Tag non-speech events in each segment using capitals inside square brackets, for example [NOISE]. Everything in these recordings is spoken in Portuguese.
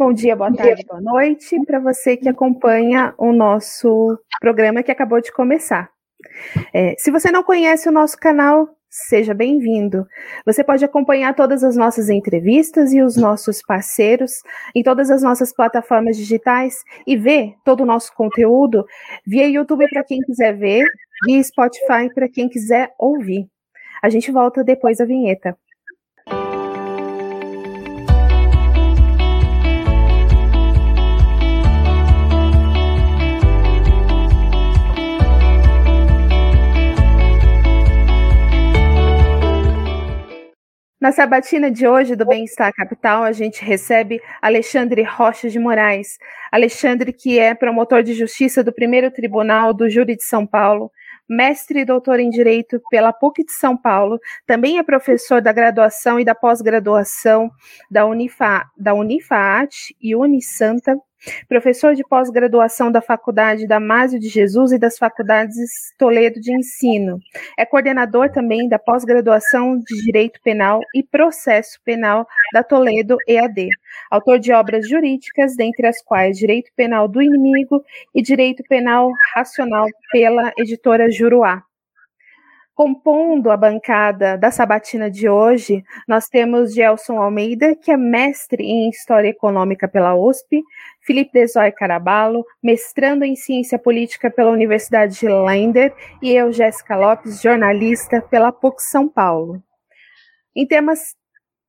bom dia, boa tarde, boa noite para você que acompanha o nosso programa que acabou de começar. É, se você não conhece o nosso canal, seja bem-vindo. Você pode acompanhar todas as nossas entrevistas e os nossos parceiros em todas as nossas plataformas digitais e ver todo o nosso conteúdo via YouTube para quem quiser ver, via Spotify para quem quiser ouvir. A gente volta depois da vinheta. Na sabatina de hoje do Bem-Estar Capital, a gente recebe Alexandre Rocha de Moraes. Alexandre, que é promotor de justiça do primeiro tribunal do Júri de São Paulo, mestre e doutor em Direito pela PUC de São Paulo, também é professor da graduação e da pós-graduação da, Unifa, da Unifaat e Unisanta, professor de pós-graduação da Faculdade Damásio de Jesus e das Faculdades Toledo de Ensino. É coordenador também da pós-graduação de Direito Penal e Processo Penal da Toledo EAD. Autor de obras jurídicas, dentre as quais Direito Penal do Inimigo e Direito Penal Racional pela editora Juruá. Compondo a bancada da sabatina de hoje, nós temos Gelson Almeida, que é mestre em História Econômica pela USP, Felipe Desoy Caraballo, mestrando em Ciência Política pela Universidade de Lender, e eu, Jéssica Lopes, jornalista pela PUC São Paulo. Em temas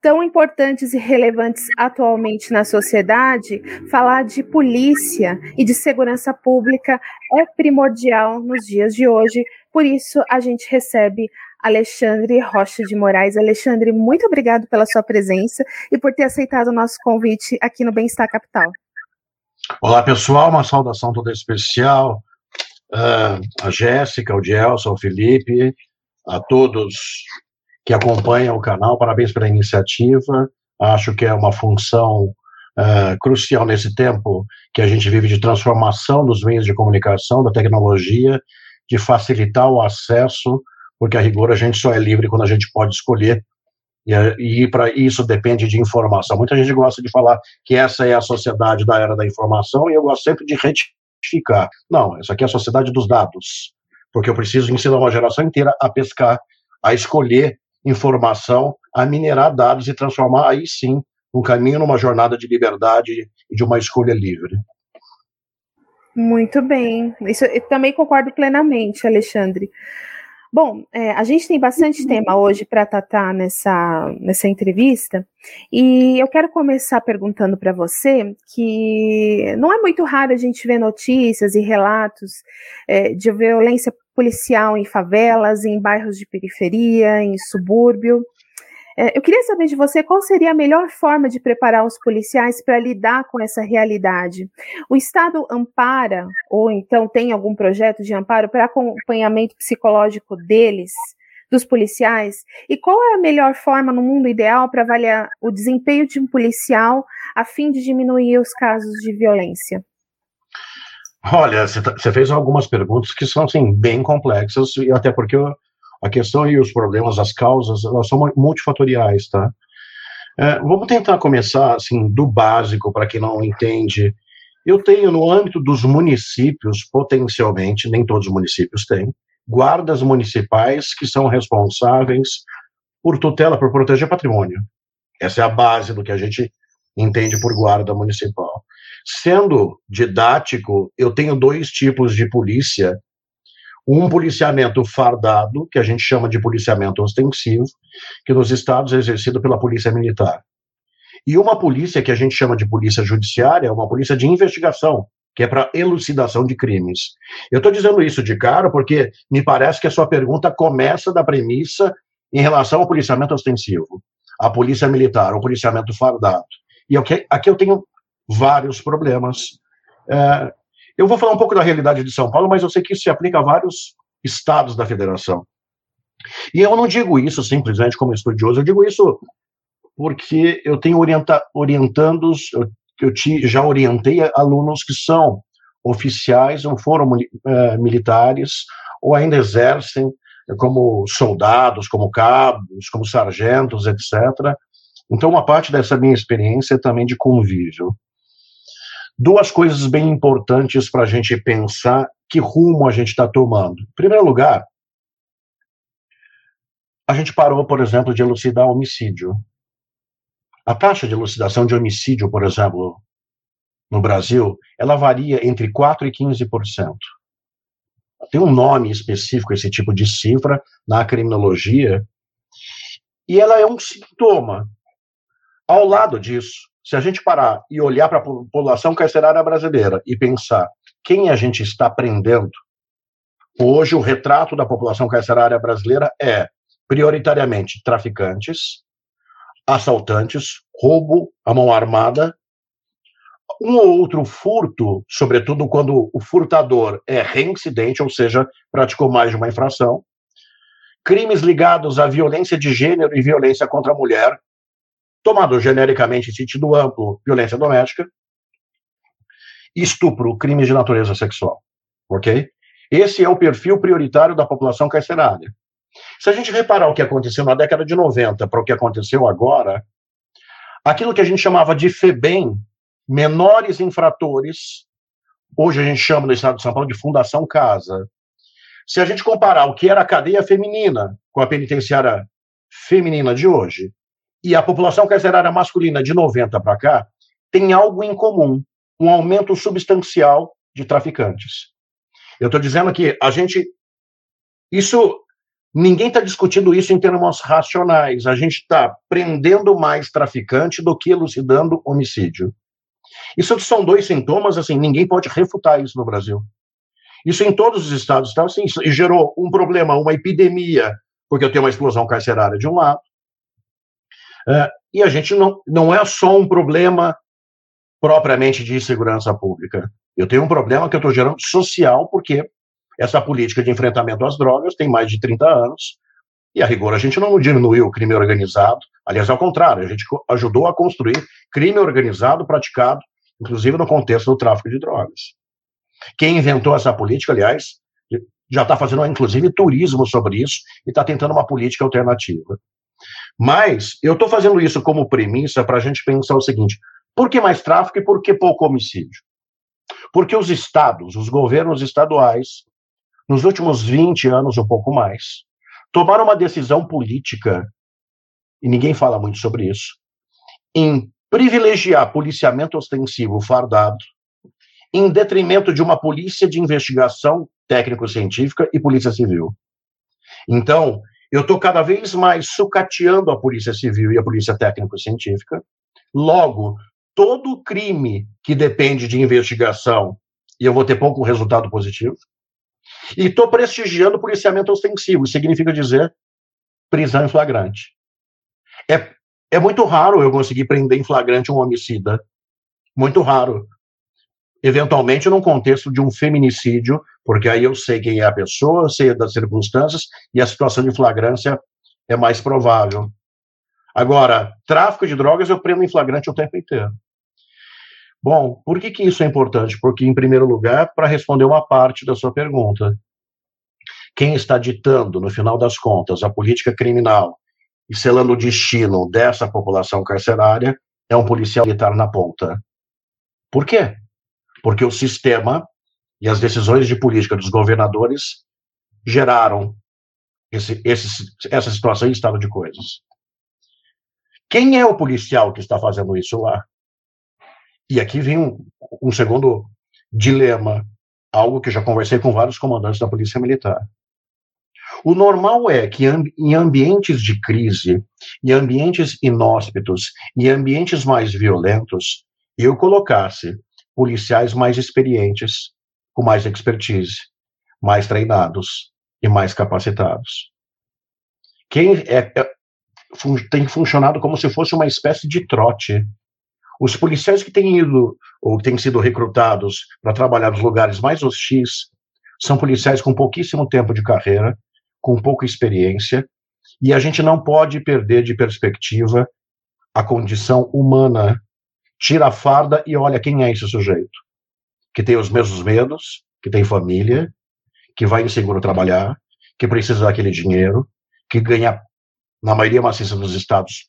tão importantes e relevantes atualmente na sociedade, falar de polícia e de segurança pública é primordial nos dias de hoje, por isso a gente recebe Alexandre Rocha de Moraes. Alexandre, muito obrigado pela sua presença e por ter aceitado o nosso convite aqui no Bem-Estar Capital. Olá, pessoal, uma saudação toda especial uh, a Jéssica, o Gelson, o Felipe, a todos que acompanham o canal, parabéns pela iniciativa, acho que é uma função uh, crucial nesse tempo que a gente vive de transformação dos meios de comunicação, da tecnologia, de facilitar o acesso, porque a rigor a gente só é livre quando a gente pode escolher e, e para isso depende de informação. Muita gente gosta de falar que essa é a sociedade da era da informação e eu gosto sempre de retificar. Não, essa aqui é a sociedade dos dados, porque eu preciso ensinar uma geração inteira a pescar, a escolher informação, a minerar dados e transformar aí sim um caminho numa jornada de liberdade e de uma escolha livre. Muito bem, isso eu também concordo plenamente, Alexandre. Bom, é, a gente tem bastante tema hoje para tratar nessa, nessa entrevista, e eu quero começar perguntando para você que não é muito raro a gente ver notícias e relatos é, de violência policial em favelas, em bairros de periferia, em subúrbio. É, eu queria saber de você qual seria a melhor forma de preparar os policiais para lidar com essa realidade. O Estado ampara, ou então tem algum projeto de amparo para acompanhamento psicológico deles, dos policiais? E qual é a melhor forma, no mundo ideal, para avaliar o desempenho de um policial a fim de diminuir os casos de violência? Olha, você tá, fez algumas perguntas que são assim, bem complexas, até porque eu a questão e os problemas, as causas, elas são multifatoriais, tá? É, vamos tentar começar, assim, do básico, para quem não entende. Eu tenho, no âmbito dos municípios, potencialmente, nem todos os municípios têm, guardas municipais que são responsáveis por tutela, por proteger patrimônio. Essa é a base do que a gente entende por guarda municipal. Sendo didático, eu tenho dois tipos de polícia um policiamento fardado, que a gente chama de policiamento ostensivo, que nos estados é exercido pela polícia militar. E uma polícia que a gente chama de polícia judiciária, uma polícia de investigação, que é para elucidação de crimes. Eu estou dizendo isso de cara porque me parece que a sua pergunta começa da premissa em relação ao policiamento ostensivo, a polícia militar, o policiamento fardado. E aqui eu tenho vários problemas. É, eu vou falar um pouco da realidade de São Paulo, mas eu sei que isso se aplica a vários estados da federação. E eu não digo isso simplesmente como estudioso, eu digo isso porque eu tenho orienta, orientandos, eu, eu te, já orientei alunos que são oficiais ou foram é, militares ou ainda exercem como soldados, como cabos, como sargentos, etc. Então, uma parte dessa minha experiência é também de convívio. Duas coisas bem importantes para a gente pensar que rumo a gente está tomando. Em primeiro lugar, a gente parou, por exemplo, de elucidar homicídio. A taxa de elucidação de homicídio, por exemplo, no Brasil, ela varia entre 4% e 15%. Tem um nome específico, esse tipo de cifra, na criminologia, e ela é um sintoma. Ao lado disso, se a gente parar e olhar para a população carcerária brasileira e pensar quem a gente está prendendo, hoje o retrato da população carcerária brasileira é prioritariamente traficantes, assaltantes, roubo à mão armada um ou outro furto, sobretudo quando o furtador é reincidente, ou seja, praticou mais de uma infração, crimes ligados à violência de gênero e violência contra a mulher, tomado genericamente em sentido amplo, violência doméstica, estupro, crimes de natureza sexual. Ok? Esse é o perfil prioritário da população carcerária. Se a gente reparar o que aconteceu na década de 90 para o que aconteceu agora, aquilo que a gente chamava de FEBEM, menores infratores, hoje a gente chama no estado de São Paulo de Fundação Casa. Se a gente comparar o que era a cadeia feminina com a penitenciária feminina de hoje e a população carcerária masculina de 90 para cá, tem algo em comum, um aumento substancial de traficantes. Eu estou dizendo que a gente. Isso. Ninguém está discutindo isso em termos racionais. A gente está prendendo mais traficante do que elucidando homicídio. Isso são dois sintomas, assim, ninguém pode refutar isso no Brasil. Isso em todos os estados. Então, assim, isso gerou um problema, uma epidemia, porque eu tenho uma explosão carcerária de um lado. É, e a gente não, não é só um problema propriamente de segurança pública. Eu tenho um problema que eu estou gerando social, porque essa política de enfrentamento às drogas tem mais de 30 anos, e a rigor a gente não diminuiu o crime organizado, aliás, ao contrário, a gente ajudou a construir crime organizado praticado inclusive no contexto do tráfico de drogas. Quem inventou essa política, aliás, já está fazendo, inclusive, turismo sobre isso e está tentando uma política alternativa. Mas eu estou fazendo isso como premissa para a gente pensar o seguinte: por que mais tráfico e por que pouco homicídio? Porque os estados, os governos estaduais, nos últimos 20 anos, um pouco mais, tomaram uma decisão política, e ninguém fala muito sobre isso, em privilegiar policiamento ostensivo fardado em detrimento de uma polícia de investigação técnico-científica e polícia civil. Então, eu estou cada vez mais sucateando a polícia civil e a polícia técnico-científica. Logo, todo crime que depende de investigação, e eu vou ter pouco resultado positivo, e estou prestigiando o policiamento ostensivo, significa dizer prisão em flagrante. É é muito raro eu conseguir prender em flagrante um homicida. Muito raro. Eventualmente, num contexto de um feminicídio, porque aí eu sei quem é a pessoa, sei das circunstâncias, e a situação de flagrância é mais provável. Agora, tráfico de drogas eu prendo em flagrante o tempo inteiro. Bom, por que, que isso é importante? Porque, em primeiro lugar, para responder uma parte da sua pergunta. Quem está ditando, no final das contas, a política criminal e selando o destino dessa população carcerária é um policial militar na ponta. Por quê? Porque o sistema e as decisões de política dos governadores geraram esse, esse, essa situação em estado de coisas. Quem é o policial que está fazendo isso lá? E aqui vem um, um segundo dilema, algo que já conversei com vários comandantes da Polícia Militar. O normal é que em ambientes de crise, em ambientes inóspitos, em ambientes mais violentos, eu colocasse policiais mais experientes, com mais expertise, mais treinados e mais capacitados. Quem é, é, tem funcionado como se fosse uma espécie de trote. Os policiais que têm ido ou têm sido recrutados para trabalhar nos lugares mais hostis são policiais com pouquíssimo tempo de carreira, com pouca experiência, e a gente não pode perder de perspectiva a condição humana. Tira a farda e olha quem é esse sujeito. Que tem os mesmos medos, que tem família, que vai inseguro trabalhar, que precisa daquele dinheiro, que ganha, na maioria maciça dos estados,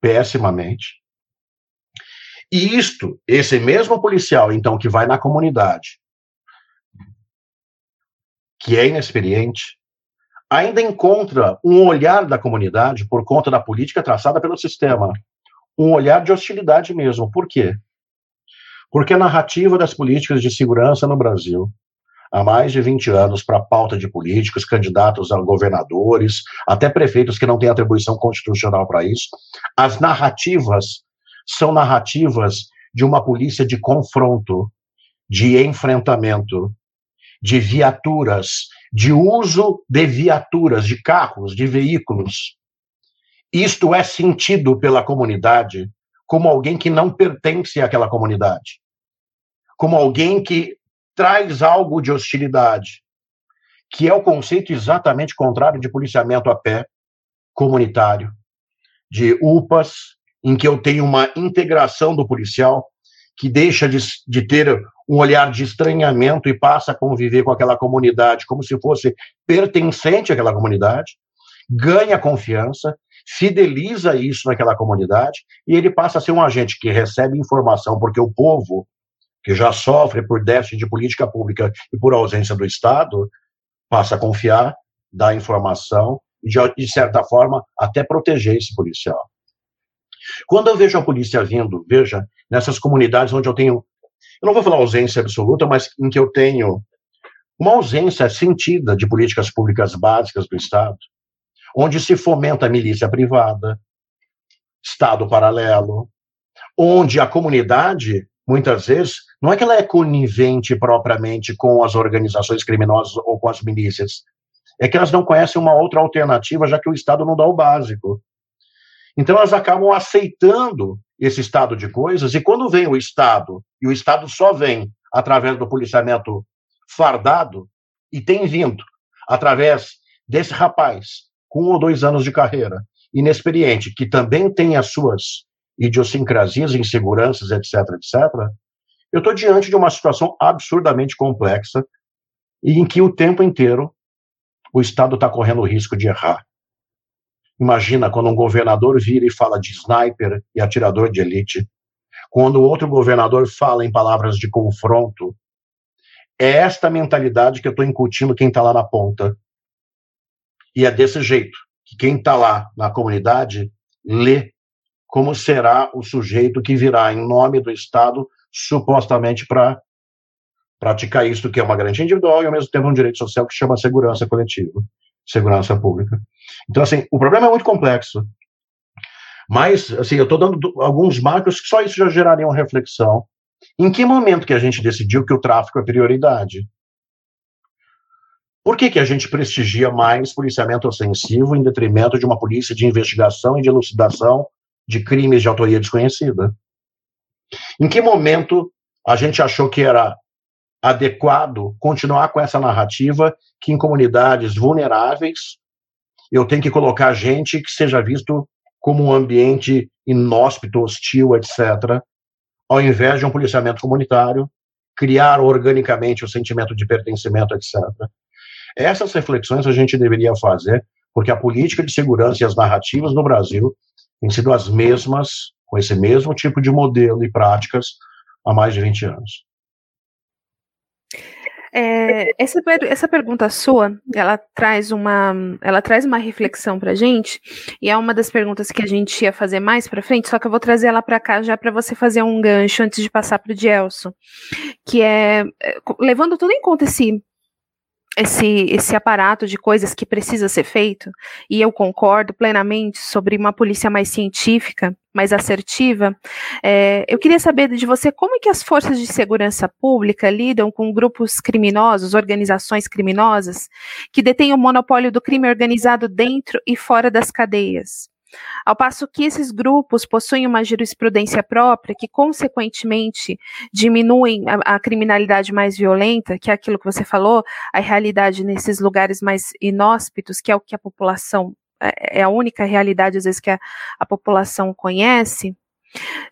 pessimamente. E isto, esse mesmo policial, então, que vai na comunidade, que é inexperiente, ainda encontra um olhar da comunidade, por conta da política traçada pelo sistema, um olhar de hostilidade mesmo. Por quê? Porque a narrativa das políticas de segurança no Brasil, há mais de 20 anos, para a pauta de políticos, candidatos a governadores, até prefeitos que não têm atribuição constitucional para isso, as narrativas são narrativas de uma polícia de confronto, de enfrentamento, de viaturas, de uso de viaturas, de carros, de veículos. Isto é sentido pela comunidade como alguém que não pertence àquela comunidade, como alguém que traz algo de hostilidade, que é o conceito exatamente contrário de policiamento a pé comunitário, de UPAs, em que eu tenho uma integração do policial que deixa de, de ter um olhar de estranhamento e passa a conviver com aquela comunidade como se fosse pertencente àquela comunidade, ganha confiança, fideliza isso naquela comunidade e ele passa a ser um agente que recebe informação, porque o povo, que já sofre por déficit de política pública e por ausência do Estado, passa a confiar, dar informação e, de, certa forma, até proteger esse policial. Quando eu vejo a polícia vindo, veja, nessas comunidades onde eu tenho eu não vou falar ausência absoluta, mas em que eu tenho uma ausência sentida de políticas públicas básicas do Estado, onde se fomenta a milícia privada, Estado paralelo, onde a comunidade, muitas vezes, não é que ela é conivente propriamente com as organizações criminosas ou com as milícias, é que elas não conhecem uma outra alternativa, já que o Estado não dá o básico. Então, elas acabam aceitando esse estado de coisas, e quando vem o Estado, e o Estado só vem através do policiamento fardado, e tem vindo através desse rapaz com um ou dois anos de carreira, inexperiente, que também tem as suas idiosincrasias, inseguranças, etc., etc., eu estou diante de uma situação absurdamente complexa e em que o tempo inteiro o Estado está correndo o risco de errar. Imagina quando um governador vira e fala de sniper e atirador de elite, quando outro governador fala em palavras de confronto. É esta mentalidade que eu estou incutindo quem está lá na ponta. E é desse jeito que quem está lá na comunidade lê como será o sujeito que virá em nome do Estado, supostamente para praticar isso que é uma garantia individual e ao mesmo tempo um direito social que chama segurança coletiva segurança pública. Então, assim, o problema é muito complexo. Mas, assim, eu estou dando alguns marcos que só isso já geraria uma reflexão. Em que momento que a gente decidiu que o tráfico é prioridade? Por que, que a gente prestigia mais policiamento ofensivo em detrimento de uma polícia de investigação e de elucidação de crimes de autoria desconhecida? Em que momento a gente achou que era adequado continuar com essa narrativa que em comunidades vulneráveis eu tenho que colocar gente que seja visto como um ambiente inóspito, hostil, etc., ao invés de um policiamento comunitário, criar organicamente o sentimento de pertencimento, etc. Essas reflexões a gente deveria fazer, porque a política de segurança e as narrativas no Brasil têm sido as mesmas, com esse mesmo tipo de modelo e práticas, há mais de 20 anos. É, essa, essa pergunta sua, ela traz uma, ela traz uma reflexão para gente e é uma das perguntas que a gente ia fazer mais para frente, só que eu vou trazer ela para cá já para você fazer um gancho antes de passar para o Gelson, que é, é levando tudo em conta esse esse, esse aparato de coisas que precisa ser feito, e eu concordo plenamente sobre uma polícia mais científica, mais assertiva, é, eu queria saber de você como é que as forças de segurança pública lidam com grupos criminosos, organizações criminosas, que detêm o monopólio do crime organizado dentro e fora das cadeias. Ao passo que esses grupos possuem uma jurisprudência própria que, consequentemente, diminuem a, a criminalidade mais violenta, que é aquilo que você falou, a realidade nesses lugares mais inóspitos, que é o que a população é, é a única realidade, às vezes, que a, a população conhece.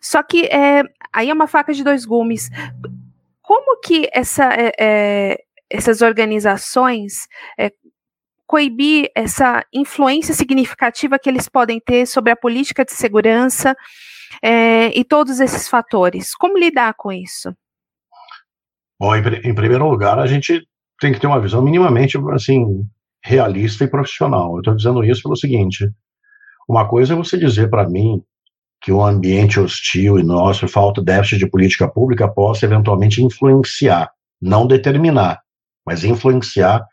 Só que é, aí é uma faca de dois gumes. Como que essa, é, é, essas organizações é, coibir essa influência significativa que eles podem ter sobre a política de segurança é, e todos esses fatores? Como lidar com isso? Bom, em, em primeiro lugar, a gente tem que ter uma visão minimamente assim realista e profissional. Eu estou dizendo isso pelo seguinte: uma coisa é você dizer para mim que um ambiente hostil e nosso, falta déficit de política pública, possa eventualmente influenciar, não determinar, mas influenciar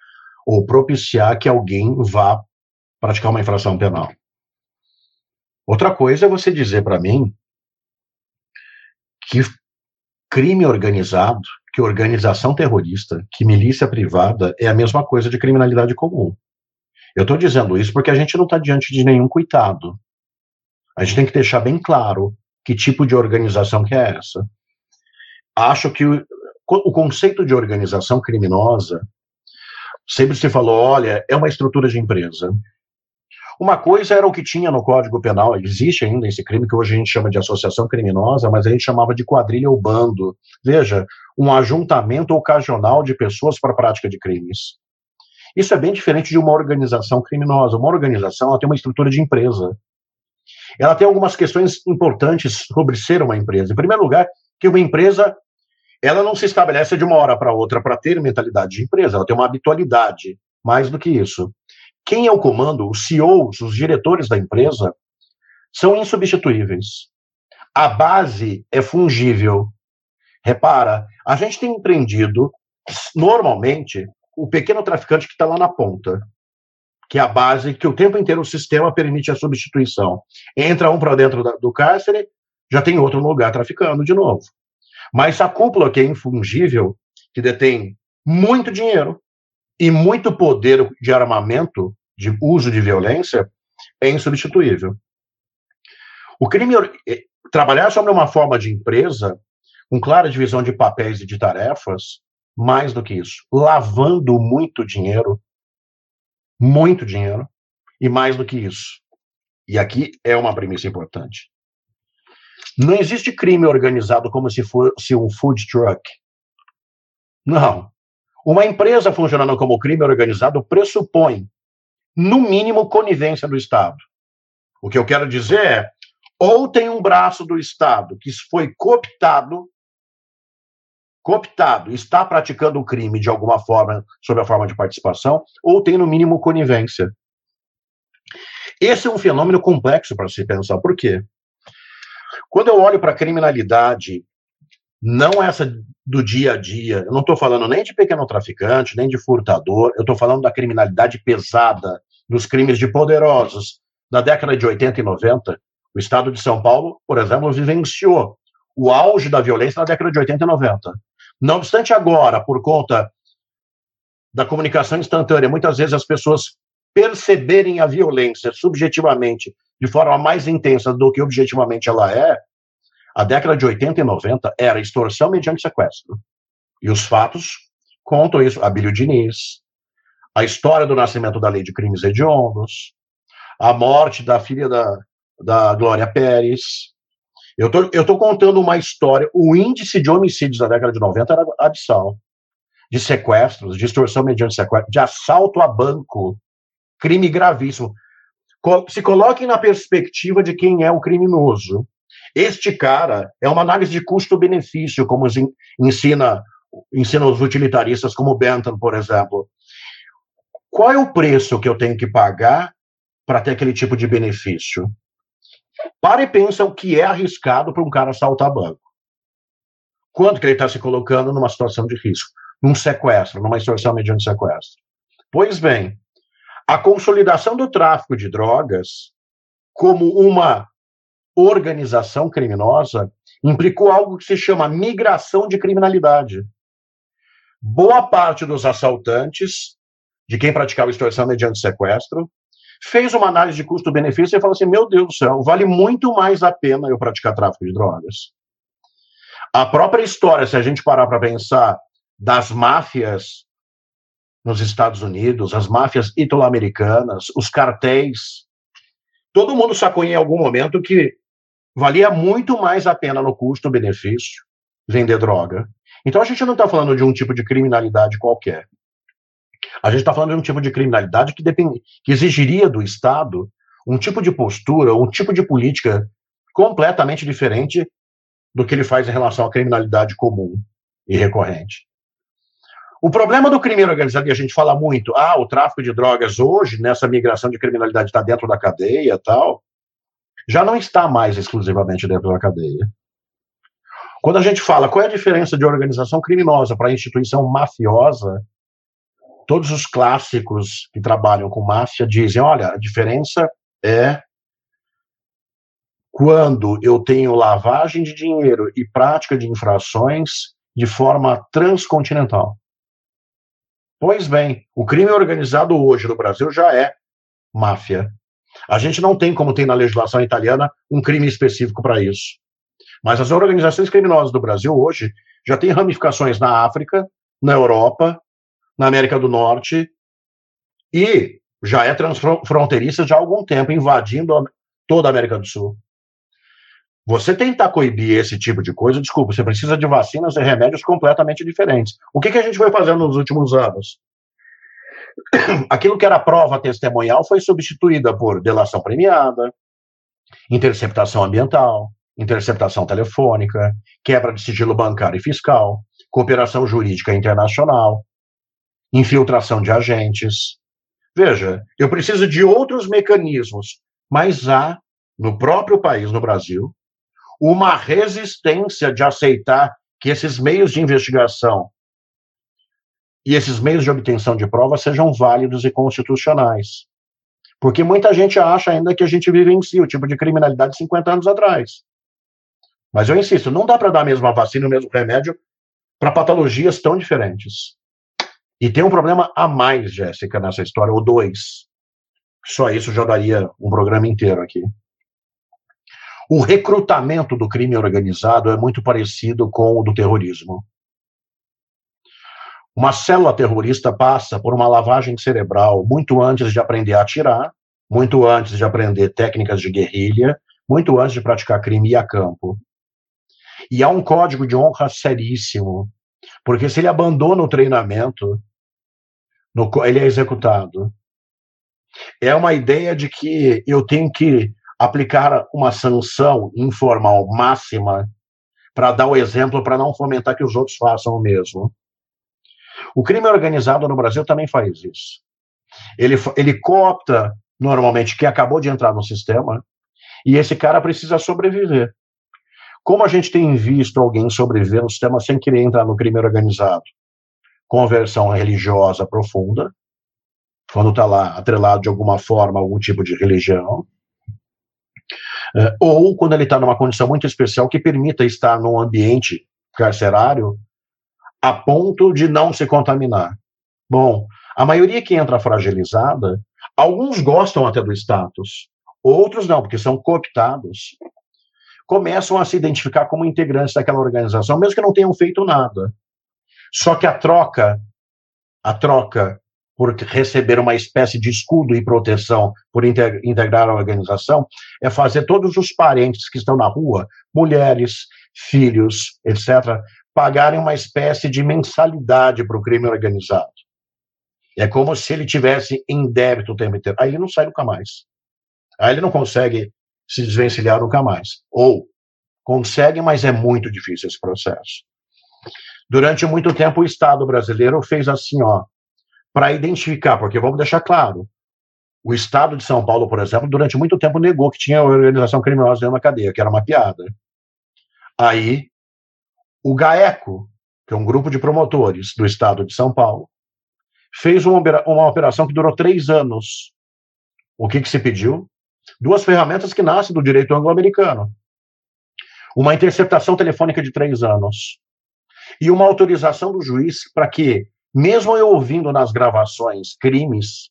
ou propiciar que alguém vá praticar uma infração penal. Outra coisa é você dizer para mim que crime organizado que organização terrorista, que milícia privada é a mesma coisa de criminalidade comum. Eu estou dizendo isso porque a gente não está diante de nenhum coitado. A gente tem que deixar bem claro que tipo de organização que é essa. Acho que o, o conceito de organização criminosa sempre se falou, olha, é uma estrutura de empresa. Uma coisa era o que tinha no Código Penal, existe ainda esse crime que hoje a gente chama de associação criminosa, mas a gente chamava de quadrilha ou bando. Veja, um ajuntamento ocasional de pessoas para a prática de crimes. Isso é bem diferente de uma organização criminosa. Uma organização ela tem uma estrutura de empresa. Ela tem algumas questões importantes sobre ser uma empresa. Em primeiro lugar, que uma empresa ela não se estabelece de uma hora para outra para ter mentalidade de empresa, ela tem uma habitualidade. Mais do que isso, quem é o comando, os CEOs, os diretores da empresa, são insubstituíveis. A base é fungível. Repara, a gente tem empreendido, normalmente, o pequeno traficante que está lá na ponta, que é a base que o tempo inteiro o sistema permite a substituição. Entra um para dentro da, do cárcere, já tem outro no lugar traficando de novo. Mas a cúpula, que é infungível, que detém muito dinheiro e muito poder de armamento, de uso de violência é insubstituível. O crime eh, trabalhar sobre uma forma de empresa com clara divisão de papéis e de tarefas, mais do que isso, lavando muito dinheiro, muito dinheiro, e mais do que isso. E aqui é uma premissa importante. Não existe crime organizado como se fosse um food truck. Não. Uma empresa funcionando como crime organizado pressupõe no mínimo, conivência do Estado. O que eu quero dizer é, ou tem um braço do Estado que foi cooptado, cooptado, está praticando o crime de alguma forma, sob a forma de participação, ou tem, no mínimo, conivência. Esse é um fenômeno complexo para se pensar. Por quê? Quando eu olho para a criminalidade, não essa do dia a dia, eu não estou falando nem de pequeno traficante, nem de furtador, eu estou falando da criminalidade pesada, dos crimes de poderosos. Na década de 80 e 90, o estado de São Paulo, por exemplo, vivenciou o auge da violência na década de 80 e 90. Não obstante, agora, por conta da comunicação instantânea, muitas vezes as pessoas perceberem a violência subjetivamente de forma mais intensa do que objetivamente ela é, a década de 80 e 90 era extorsão mediante sequestro. E os fatos contam isso. Abílio Diniz, a história do nascimento da lei de crimes hediondos, a morte da filha da, da Glória Pérez. Eu tô, eu tô contando uma história. O índice de homicídios da década de 90 era abissal. De sequestros, de extorsão mediante sequestro, de assalto a banco, crime gravíssimo. Se coloquem na perspectiva de quem é o criminoso. Este cara é uma análise de custo-benefício, como ensina, ensina os utilitaristas, como Bentham, por exemplo. Qual é o preço que eu tenho que pagar para ter aquele tipo de benefício? Para e pensa o que é arriscado para um cara assaltar banco. Quanto que ele está se colocando numa situação de risco? Num sequestro, numa extorsão mediante sequestro. Pois bem, a consolidação do tráfico de drogas como uma organização criminosa implicou algo que se chama migração de criminalidade. Boa parte dos assaltantes, de quem praticava extorsão mediante sequestro, fez uma análise de custo-benefício e falou assim: meu Deus do céu, vale muito mais a pena eu praticar tráfico de drogas. A própria história, se a gente parar para pensar, das máfias nos Estados Unidos, as máfias italo-americanas, os cartéis, todo mundo sacou em algum momento que valia muito mais a pena no custo-benefício vender droga. Então a gente não está falando de um tipo de criminalidade qualquer. A gente está falando de um tipo de criminalidade que, depend... que exigiria do Estado um tipo de postura, um tipo de política completamente diferente do que ele faz em relação à criminalidade comum e recorrente. O problema do crime organizado, e a gente fala muito, ah, o tráfico de drogas hoje, nessa migração de criminalidade, está dentro da cadeia tal, já não está mais exclusivamente dentro da cadeia. Quando a gente fala qual é a diferença de organização criminosa para instituição mafiosa, todos os clássicos que trabalham com máfia dizem: olha, a diferença é quando eu tenho lavagem de dinheiro e prática de infrações de forma transcontinental. Pois bem, o crime organizado hoje no Brasil já é máfia. A gente não tem, como tem na legislação italiana, um crime específico para isso. Mas as organizações criminosas do Brasil hoje já têm ramificações na África, na Europa, na América do Norte e já é transfronteiriça já há algum tempo, invadindo toda a América do Sul. Você tentar coibir esse tipo de coisa, desculpa, você precisa de vacinas e remédios completamente diferentes. O que, que a gente foi fazendo nos últimos anos? [COUGHS] Aquilo que era prova testemunhal foi substituída por delação premiada, interceptação ambiental, interceptação telefônica, quebra de sigilo bancário e fiscal, cooperação jurídica internacional, infiltração de agentes. Veja, eu preciso de outros mecanismos, mas há no próprio país, no Brasil, uma resistência de aceitar que esses meios de investigação e esses meios de obtenção de provas sejam válidos e constitucionais. Porque muita gente acha ainda que a gente vivencia o tipo de criminalidade de 50 anos atrás. Mas eu insisto, não dá para dar a mesma vacina, o mesmo remédio para patologias tão diferentes. E tem um problema a mais, Jéssica, nessa história, ou dois. Só isso já daria um programa inteiro aqui. O recrutamento do crime organizado é muito parecido com o do terrorismo. Uma célula terrorista passa por uma lavagem cerebral muito antes de aprender a atirar, muito antes de aprender técnicas de guerrilha, muito antes de praticar crime a campo. E há um código de honra seríssimo, porque se ele abandona o treinamento, no, ele é executado. É uma ideia de que eu tenho que aplicar uma sanção informal máxima para dar o exemplo, para não fomentar que os outros façam o mesmo. O crime organizado no Brasil também faz isso. Ele, ele coopta, normalmente, quem acabou de entrar no sistema, e esse cara precisa sobreviver. Como a gente tem visto alguém sobreviver no sistema sem querer entrar no crime organizado? Conversão religiosa profunda, quando está lá atrelado de alguma forma a algum tipo de religião, é, ou quando ele está numa condição muito especial que permita estar num ambiente carcerário a ponto de não se contaminar. Bom, a maioria que entra fragilizada, alguns gostam até do status, outros não, porque são cooptados. Começam a se identificar como integrantes daquela organização, mesmo que não tenham feito nada. Só que a troca, a troca por receber uma espécie de escudo e proteção por integrar a organização, é fazer todos os parentes que estão na rua, mulheres, filhos, etc., pagarem uma espécie de mensalidade para o crime organizado. É como se ele tivesse em débito o tempo inteiro. Aí ele não sai nunca mais. Aí ele não consegue se desvencilhar nunca mais. Ou consegue, mas é muito difícil esse processo. Durante muito tempo, o Estado brasileiro fez assim, ó, para identificar, porque vamos deixar claro, o Estado de São Paulo, por exemplo, durante muito tempo negou que tinha organização criminosa dentro da cadeia, que era uma piada. Aí, o GAECO, que é um grupo de promotores do Estado de São Paulo, fez uma, uma operação que durou três anos. O que, que se pediu? Duas ferramentas que nascem do direito anglo-americano. Uma interceptação telefônica de três anos e uma autorização do juiz para que mesmo eu ouvindo nas gravações crimes,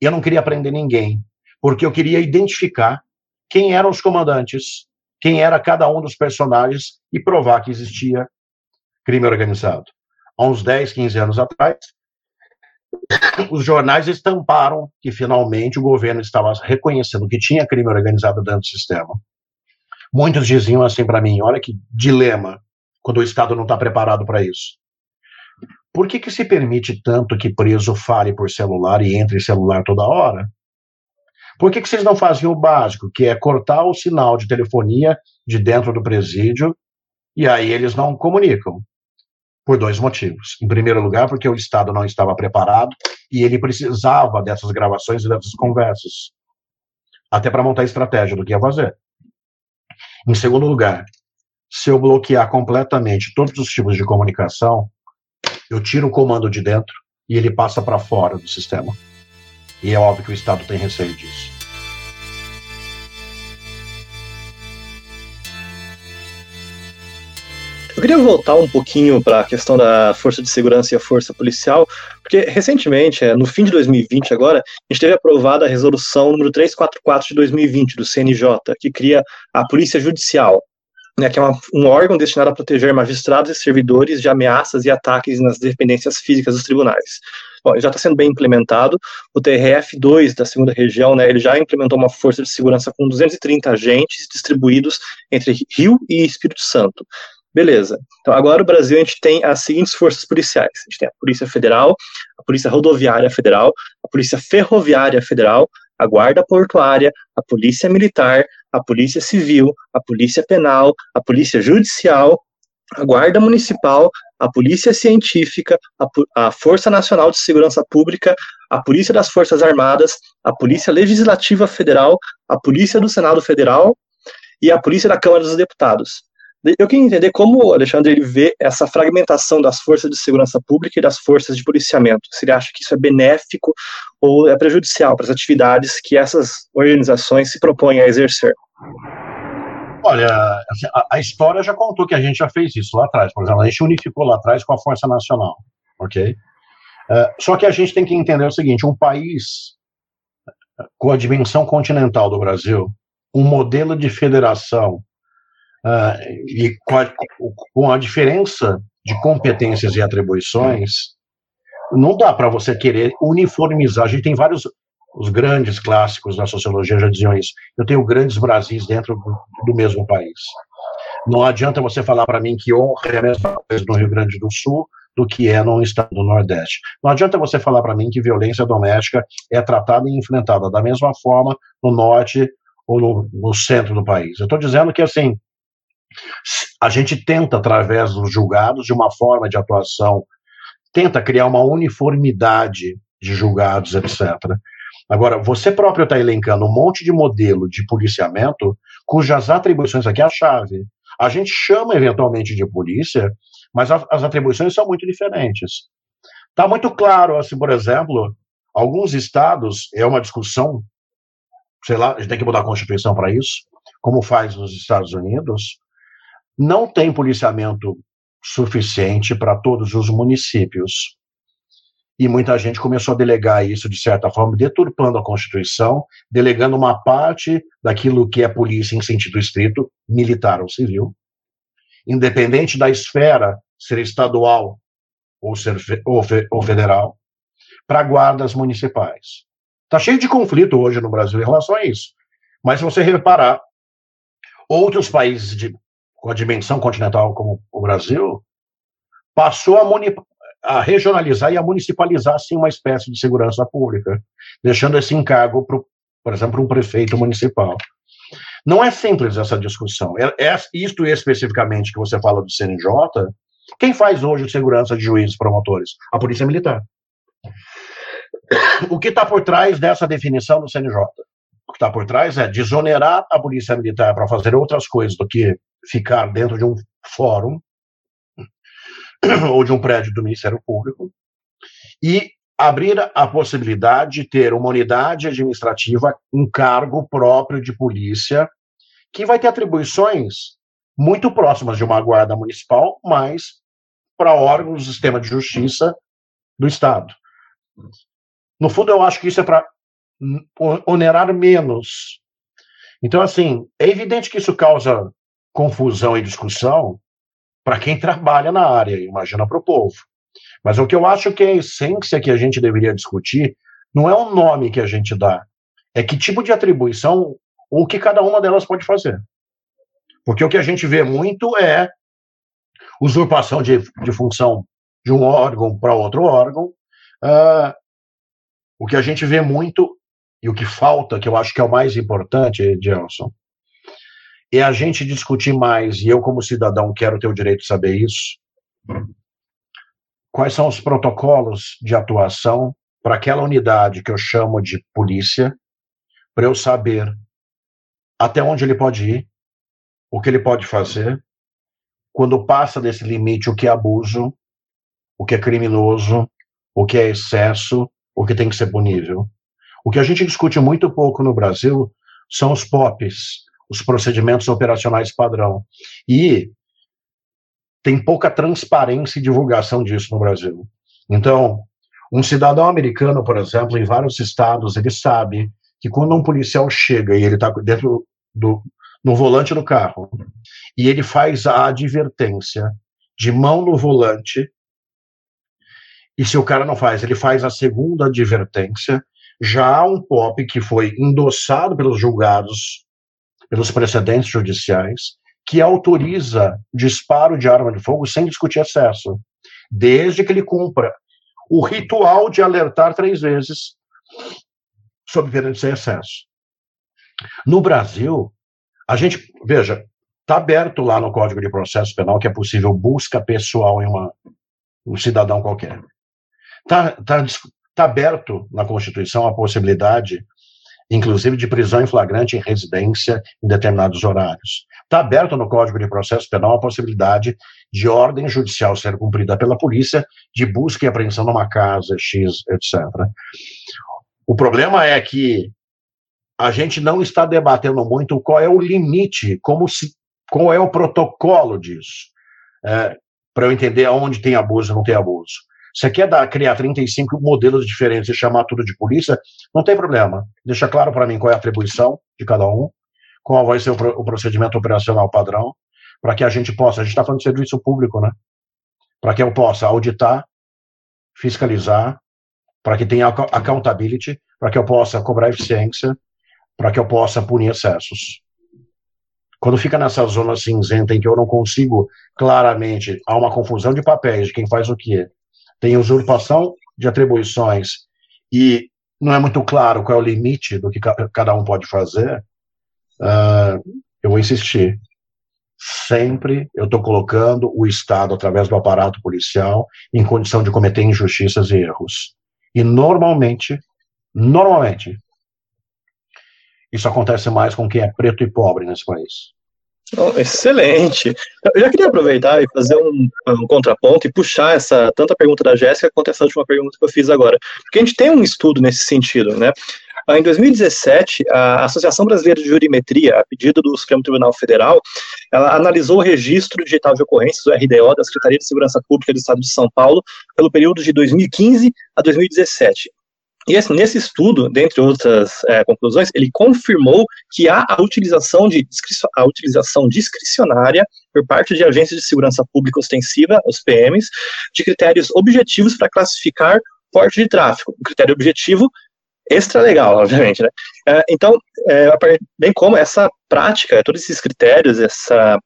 eu não queria prender ninguém. porque eu queria identificar quem eram os comandantes, quem era cada um dos personagens e provar que existia crime organizado. Há uns 10, 15 anos atrás, os jornais estamparam que finalmente o governo estava reconhecendo que tinha crime organizado dentro do sistema. Muitos diziam assim para mim: olha que dilema quando o Estado não está preparado para isso. Por que, que se permite tanto que preso fale por celular e entre em celular toda hora? Por que, que vocês não fazem o básico, que é cortar o sinal de telefonia de dentro do presídio e aí eles não comunicam? Por dois motivos. Em primeiro lugar, porque o Estado não estava preparado e ele precisava dessas gravações e dessas conversas, até para montar estratégia do que ia fazer. Em segundo lugar, se eu bloquear completamente todos os tipos de comunicação, eu tiro o comando de dentro e ele passa para fora do sistema. E é óbvio que o Estado tem receio disso. Eu queria voltar um pouquinho para a questão da força de segurança e a força policial, porque recentemente, é, no fim de 2020 agora, a gente teve aprovada a resolução número 344 de 2020 do CNJ, que cria a Polícia Judicial, né, que é uma, um órgão destinado a proteger magistrados e servidores de ameaças e ataques nas dependências físicas dos tribunais. Bom, já está sendo bem implementado. O TRF-2 da segunda região, né, ele já implementou uma força de segurança com 230 agentes distribuídos entre Rio e Espírito Santo. Beleza. Então, agora o Brasil a gente tem as seguintes forças policiais: a gente tem a Polícia Federal, a Polícia Rodoviária Federal, a Polícia Ferroviária Federal, a Guarda Portuária, a Polícia Militar, a Polícia Civil, a Polícia Penal, a Polícia Judicial, a Guarda Municipal, a Polícia Científica, a, a, Força Nacional de Segurança Pública, a Polícia das Forças Armadas, a Polícia Legislativa Federal, a Polícia do Senado Federal e a Polícia da Câmara dos Deputados. Eu queria entender como o Alexandre ele vê essa fragmentação das forças de segurança pública e das forças de policiamento. Se ele acha que isso é benéfico ou é prejudicial para as atividades que essas organizações se propõem a exercer. Olha, a, história já contou que a gente já fez isso lá atrás. Por exemplo, a gente unificou lá atrás com a Força Nacional, ok? Uh, só que a gente tem que entender o seguinte: um país com a dimensão continental do Brasil, um modelo de federação uh, e com a, com a, diferença de competências e atribuições, não dá para você querer uniformizar. A gente tem vários, os grandes clássicos da sociologia já diziam isso. Eu tenho grandes Brasis dentro do, do mesmo país. Não adianta você falar para mim que honra é a mesma coisa no Rio Grande do Sul do que é no estado do Nordeste. Não adianta você falar para mim que violência doméstica é tratada e enfrentada da mesma forma no Norte ou no, no centro do país. Eu estou dizendo que, assim, a gente tenta, através dos julgados, de uma forma de atuação, tenta criar uma uniformidade de julgados, etc. Agora, você próprio está elencando um monte de modelo de policiamento cujas atribuições aqui é a chave. A gente chama eventualmente de polícia, mas a, as atribuições são muito diferentes. Está muito claro, assim, por exemplo, alguns estados, é uma discussão, sei lá, a gente tem que mudar a Constituição para isso, como faz nos Estados Unidos, não tem policiamento suficiente para todos os municípios. E muita gente começou a delegar isso, de certa forma, deturpando a Constituição, delegando uma parte daquilo que é polícia em sentido estrito, militar ou civil, independente da esfera ser estadual ou, ser, ou, ou federal, para guardas municipais. Está cheio de conflito hoje no Brasil em relação a isso. Mas se você reparar, outros países de, com a dimensão continental como o Brasil, passou a, a regionalizar e a municipalizar, assim, uma espécie de segurança pública, deixando esse encargo, pro, por exemplo, um prefeito municipal. Não é simples essa discussão. É, é, isto especificamente que você fala do CNJ, quem faz hoje segurança de juízes promotores? A Polícia Militar. O que está por trás dessa definição do CNJ? O que está por trás é desonerar a Polícia Militar para fazer outras coisas do que ficar dentro de um fórum [CLEARS THROAT] ou de um prédio do Ministério Público e abrir a possibilidade de ter uma unidade administrativa, um cargo próprio de polícia, que vai ter atribuições muito próximas de uma guarda municipal, mas para órgãos do sistema de justiça do Estado. No fundo, eu acho que isso é para onerar menos. Então, assim, é evidente que isso causa confusão e discussão para quem trabalha na área, imagina para o povo. Mas o que eu acho que é a essência que a gente deveria discutir não é o nome que a gente dá, é que tipo de atribuição o que cada uma delas pode fazer. Porque o que a gente vê muito é usurpação de, de função de um órgão para outro órgão. Uh, o que a gente vê muito, e o que falta, que eu acho que é o mais importante, Gelson, é a gente discutir mais, e eu, como cidadão, quero ter o direito de saber isso. Quais são os protocolos de atuação para aquela unidade que eu chamo de polícia, para eu saber até onde ele pode ir, o que ele pode fazer, quando passa desse limite, o que é abuso, o que é criminoso, o que é excesso, o que tem que ser punível. O que a gente discute muito pouco no Brasil são os POPs, os procedimentos operacionais padrão. E tem pouca transparência e divulgação disso no Brasil. Então, um cidadão americano, por exemplo, em vários estados, ele sabe que quando um policial chega e ele está dentro do no volante do carro e ele faz a advertência de mão no volante e se o cara não faz, ele faz a segunda advertência, já há um POP que foi endossado pelos julgados, pelos precedentes judiciais, que autoriza disparo de arma de fogo sem discutir excesso, desde que ele cumpra o ritual de alertar três vezes sob pena de ser excesso. No Brasil, a gente, veja, está aberto lá no Código de Processo Penal que é possível busca pessoal em uma, um cidadão qualquer. Está tá, tá aberto na Constituição a possibilidade, inclusive, de prisão em flagrante em residência em determinados horários. Está aberto no Código de Processo Penal a possibilidade de ordem judicial ser cumprida pela polícia de busca e apreensão numa casa, X, etc. O problema é que a gente não está debatendo muito qual é o limite, como se, qual é o protocolo disso, é, para eu entender aonde tem abuso e não tem abuso. Você quer dar, criar 35 modelos diferentes e chamar tudo de polícia? Não tem problema. Deixa claro para mim qual é a atribuição de cada um, qual vai ser o, o procedimento operacional padrão, para que a gente possa, a gente está falando de serviço público, né? Para que eu possa auditar, fiscalizar, para que tenha accountability, para que eu possa cobrar eficiência, para que eu possa punir excessos. Quando fica nessa zona cinzenta em que eu não consigo claramente, há uma confusão de papéis de quem faz o quê, tem usurpação de atribuições e não é muito claro qual é o limite do que cada um pode fazer, uh, eu vou insistir. Sempre eu estou colocando o Estado, através do aparato policial, em condição de cometer injustiças e erros. E normalmente, normalmente, isso acontece mais com quem é preto e pobre nesse país. Excelente. Eu já queria aproveitar e fazer um, um, contraponto e puxar essa tanto a pergunta da Jéssica quanto essa última pergunta que eu fiz agora. Porque a gente tem um estudo nesse sentido, né? Em 2017, a Associação Brasileira de Jurimetria, a pedido do Supremo Tribunal Federal, ela analisou o registro digital de ocorrências, o RDO, da Secretaria de Segurança Pública do Estado de São Paulo, pelo período de 2015 a 2017. E esse, nesse estudo, dentre outras é, conclusões, ele confirmou que há a utilização, de, a utilização discricionária por parte de agências de segurança pública ostensiva, os PMs, de critérios objetivos para classificar porte de tráfego. Um critério objetivo extra legal, [LAUGHS] obviamente, né? É, então, é, bem como essa prática, todos esses critérios, essa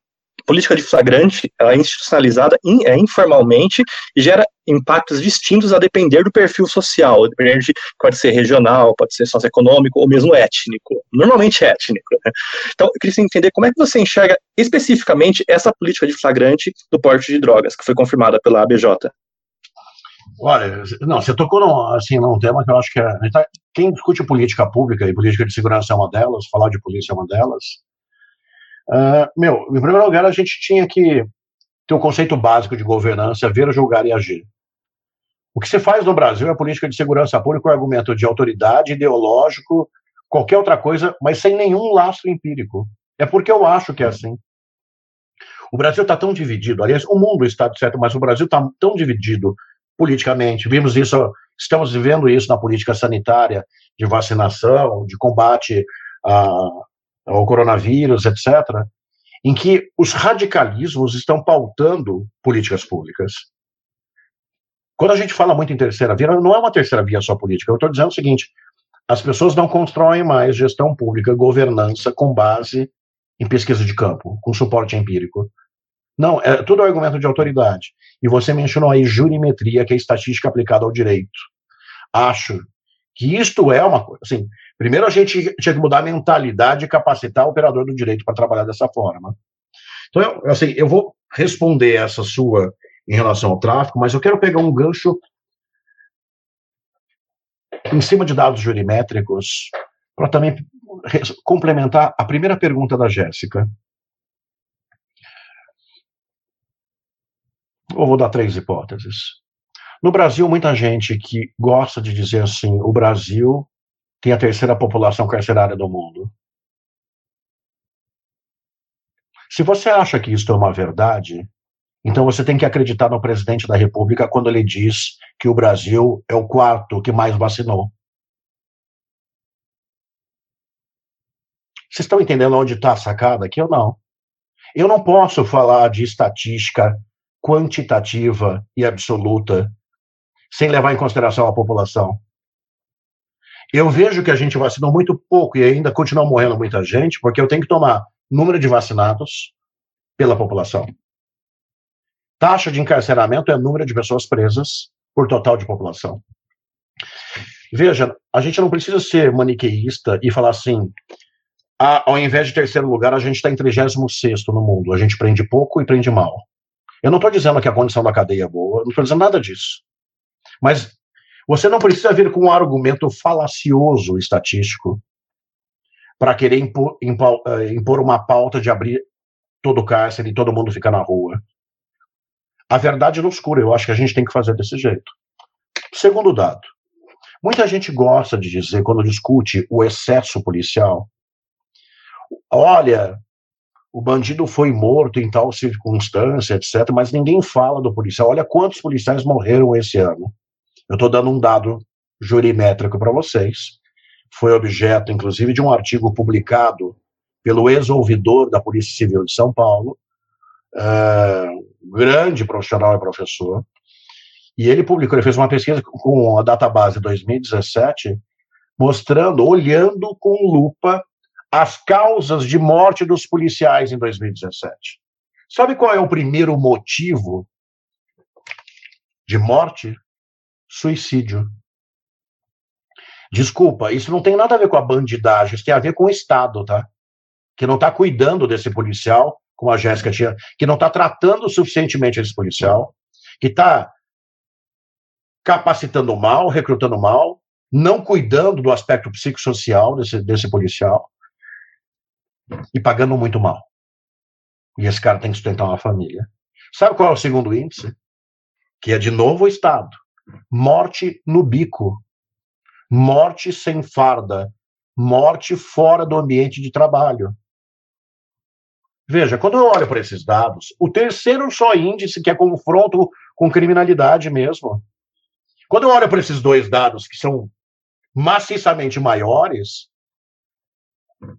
política de flagrante ela é institucionalizada in, é, informalmente e gera impactos distintos a depender do perfil social, de, pode ser regional, pode ser socioeconômico ou mesmo étnico, normalmente étnico. Né? Então, eu queria entender como é que você enxerga especificamente essa política de flagrante do porte de drogas, que foi confirmada pela ABJ. Olha, não, você tocou num, assim, num tema que eu acho que é, tá, quem discute política pública e política de segurança é uma delas, falar de polícia é uma delas, Uh, meu, em primeiro lugar, a gente tinha que ter um conceito básico de governança, ver, julgar e agir. O que se faz no Brasil é política de segurança pública com argumento de autoridade, ideológico, qualquer outra coisa, mas sem nenhum laço empírico. É porque eu acho que é assim. O Brasil está tão dividido, aliás, o mundo está certo, mas o Brasil está tão dividido politicamente. Vimos isso Estamos vivendo isso na política sanitária de vacinação, de combate a, ao coronavírus, etc., em que os radicalismos estão pautando políticas públicas. Quando a gente fala muito em terceira via, não é uma terceira via só política. Eu estou dizendo o seguinte: as pessoas não constroem mais gestão pública, governança com base em pesquisa de campo, com suporte empírico. Não, é tudo argumento de autoridade. E você mencionou aí jurimetria, que é estatística aplicada ao direito. Acho que isto é uma coisa. Assim, primeiro a gente tinha que mudar a mentalidade e capacitar o operador do direito para trabalhar dessa forma. Então, eu, assim, eu vou responder essa sua em relação ao tráfico, mas eu quero pegar um gancho em cima de dados jurimétricos para também complementar a primeira pergunta da Jéssica. Eu vou dar três hipóteses. No Brasil, muita gente que gosta de dizer assim: o Brasil tem a terceira população carcerária do mundo. Se você acha que isso é uma verdade, então você tem que acreditar no presidente da República quando ele diz que o Brasil é o quarto que mais vacinou. Vocês estão entendendo onde está a sacada aqui ou não? Eu não posso falar de estatística quantitativa e absoluta sem levar em consideração a população. Eu vejo que a gente vacinou muito pouco e ainda continua morrendo muita gente, porque eu tenho que tomar número de vacinados pela população. Taxa de encarceramento é número de pessoas presas por total de população. Veja, a gente não precisa ser maniqueísta e falar assim, ah, ao invés de terceiro lugar, a gente está em 36 no mundo. A gente prende pouco e prende mal. Eu não estou dizendo que a condição da cadeia é boa, não estou dizendo nada disso. Mas você não precisa vir com um argumento falacioso estatístico para querer eh, impor, uma pauta de abrir todo o cárcere e todo mundo ficar na rua. A verdade no escuro, eu acho que a gente tem que fazer desse jeito. Segundo dado, muita gente gosta de dizer, quando discute o excesso policial, olha, o bandido foi morto em tal circunstância, etc., mas ninguém fala do policial. Olha quantos policiais morreram esse ano. Eu estou dando um dado jurimétrico para vocês. Foi objeto, inclusive, de um artigo publicado pelo ex-ouvidor da Polícia Civil de São Paulo, uh, grande profissional e professor, e ele publicou, ele fez uma pesquisa com a database 2017, mostrando, olhando com lupa as causas de morte dos policiais em 2017. Sabe qual é o primeiro motivo de morte? Suicídio. Desculpa, isso não tem nada a ver com a bandidagem, isso tem a ver com o Estado, tá? Que não está cuidando desse policial, como a Jéssica tinha, que não está tratando suficientemente esse policial, que está capacitando mal, recrutando mal, não cuidando do aspecto psicossocial desse, desse policial e pagando muito mal. E esse cara tem que sustentar uma família. Sabe qual é o segundo índice? Que é de novo o Estado. Morte no bico. Morte sem farda. Morte fora do ambiente de trabalho. Veja, quando eu olho para esses dados, o terceiro só índice, que é confronto com criminalidade mesmo. Quando eu olho para esses dois dados, que são maciçamente maiores,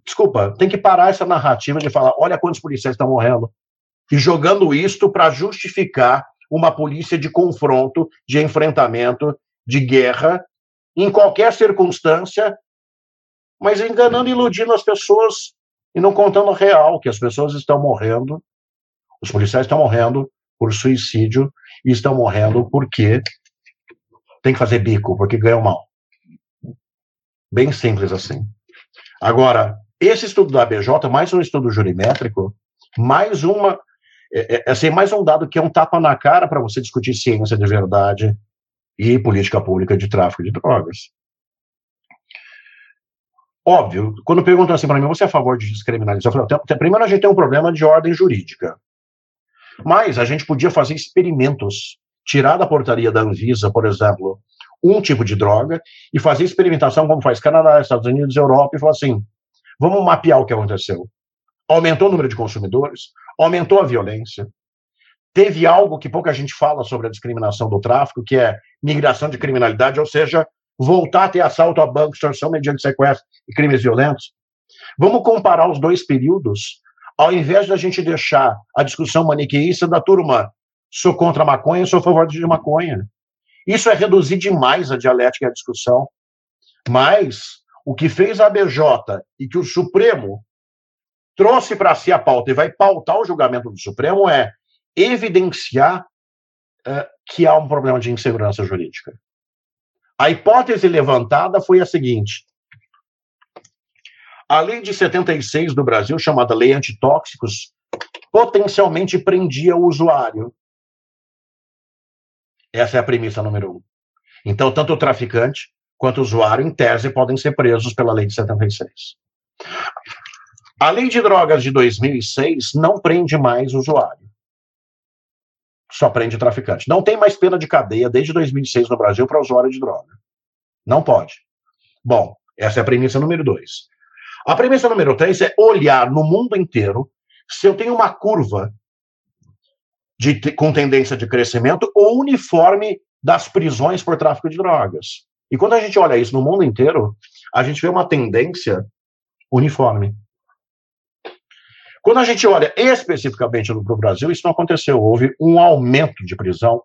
desculpa, tem que parar essa narrativa de falar, olha quantos policiais estão morrendo, e jogando isto para justificar uma polícia de confronto, de enfrentamento, de guerra, em qualquer circunstância, mas enganando e iludindo as pessoas e não contando o real, que as pessoas estão morrendo, os policiais estão morrendo por suicídio e estão morrendo porque tem que fazer bico, porque ganham mal. Bem simples assim. Agora, esse estudo da ABJ, mais um estudo jurimétrico, mais uma é, é, assim, mais um dado que é um tapa na cara para você discutir ciência de verdade e política pública de tráfico de drogas. Óbvio, quando perguntam assim para mim, você é a favor de descriminalizar? Eu falo, primeiro a gente tem um problema de ordem jurídica. Mas a gente podia fazer experimentos, tirar da portaria da Anvisa, por exemplo, um tipo de droga e fazer experimentação como faz Canadá, Estados Unidos, Europa e falar assim, vamos mapear o que aconteceu. Aumentou o número de consumidores, aumentou a violência, teve algo que pouca gente fala sobre a discriminação do tráfico, que é migração de criminalidade, ou seja, voltar a ter assalto a banco, extorsão mediante sequestro e crimes violentos. Vamos comparar os dois períodos, ao invés da gente deixar a discussão maniqueísta da turma, sou contra a maconha, sou a favor de maconha. Isso é reduzir demais a dialética e a discussão. Mas o que fez a BJ e que o Supremo trouxe para si a pauta e vai pautar o julgamento do Supremo é evidenciar uh, que há um problema de insegurança jurídica. A hipótese levantada foi a seguinte: a lei de 76 do Brasil, chamada Lei Antitóxicos, potencialmente prendia o usuário. Essa é a premissa número um. Então, tanto o traficante quanto o usuário, em tese, podem ser presos pela lei de 76. A lei de drogas de 2006 não prende mais usuário só prende traficante. Não tem mais pena de cadeia desde 2006 no Brasil para usuário de droga. Não pode. Bom, essa é a premissa número dois. A premissa número três é olhar no mundo inteiro se eu tenho uma curva de, com tendência de crescimento ou uniforme das prisões por tráfico de drogas. E quando a gente olha isso no mundo inteiro, a gente vê uma tendência uniforme. Quando a gente olha especificamente para o Brasil, isso não aconteceu. Houve um aumento de prisão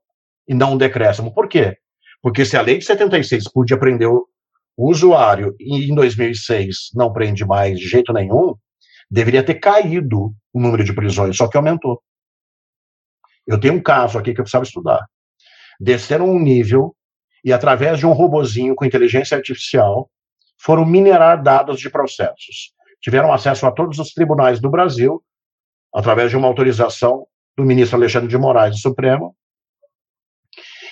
e não um decréscimo. Por quê? Porque se a lei de 76 podia prender o usuário e em 2006 não prende mais de jeito nenhum, deveria ter caído o número de prisões, só que aumentou. Eu tenho um caso aqui que eu precisava estudar. Desceram um nível e, através de um robozinho com inteligência artificial, foram minerar dados de processos tiveram acesso a todos os tribunais do Brasil, através de uma autorização do ministro Alexandre de Moraes do Supremo.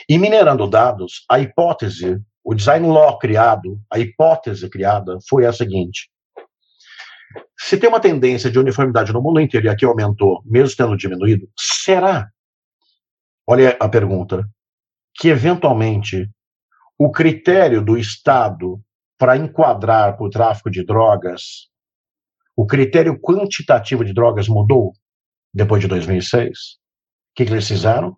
E minerando dados, a hipótese, o design law criado, a hipótese criada foi a seguinte: se tem uma tendência de uniformidade no mundo inteiro e aqui aumentou, mesmo tendo diminuído, será? Olha a pergunta. Que eventualmente o critério do Estado para enquadrar por tráfico de drogas o critério quantitativo de drogas mudou depois de 2006. O que, que eles fizeram?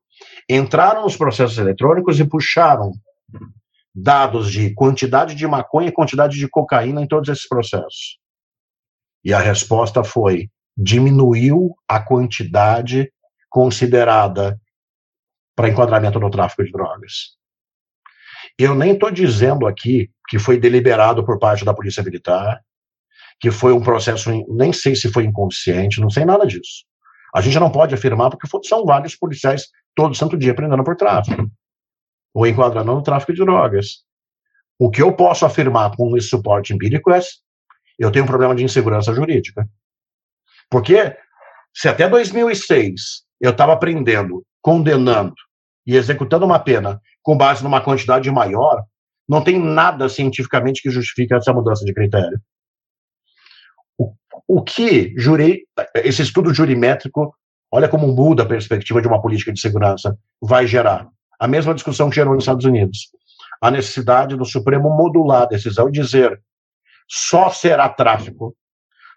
Entraram nos processos eletrônicos e puxaram dados de quantidade de maconha e quantidade de cocaína em todos esses processos. E a resposta foi: diminuiu a quantidade considerada para enquadramento no tráfico de drogas. Eu nem estou dizendo aqui que foi deliberado por parte da Polícia Militar, que foi um processo, nem sei se foi inconsciente, não sei nada disso. A gente não pode afirmar porque são vários policiais todo santo dia prendendo por tráfico ou enquadrando no tráfico de drogas. O que eu posso afirmar com esse suporte empírico é eu tenho um problema de insegurança jurídica. Porque se até 2006 eu estava prendendo, condenando e executando uma pena com base numa quantidade maior, não tem nada cientificamente que justifique essa mudança de critério. O que jurei, esse estudo jurimétrico, olha como muda a perspectiva de uma política de segurança, vai gerar. A mesma discussão que gerou nos Estados Unidos. A necessidade do Supremo modular a decisão e dizer só será tráfico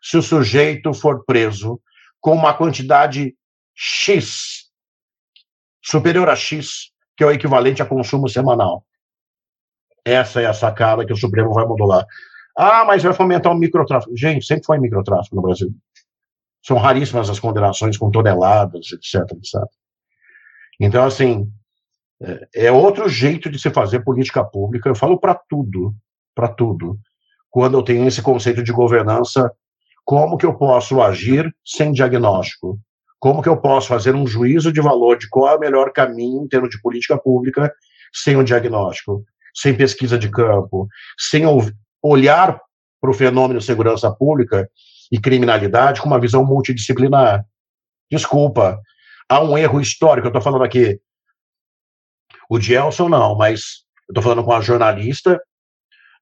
se o sujeito for preso com uma quantidade X, superior a X, que é o equivalente a consumo semanal. Essa é a sacada que o Supremo vai modular. Ah, mas vai fomentar o microtráfico. Gente, sempre foi microtráfico no Brasil. São raríssimas as condenações com toneladas, etc, etc. Então, assim, é, é outro jeito de se fazer política pública. Eu falo para tudo, para tudo. Quando eu tenho esse conceito de governança, como que eu posso agir sem diagnóstico? Como que eu posso fazer um juízo de valor de qual é o melhor caminho em termos de política pública sem o diagnóstico, sem pesquisa de campo, sem olhar para o fenômeno segurança pública e criminalidade com uma visão multidisciplinar. Desculpa, há um erro histórico, eu estou falando aqui, o Gelson não, mas estou falando com a jornalista,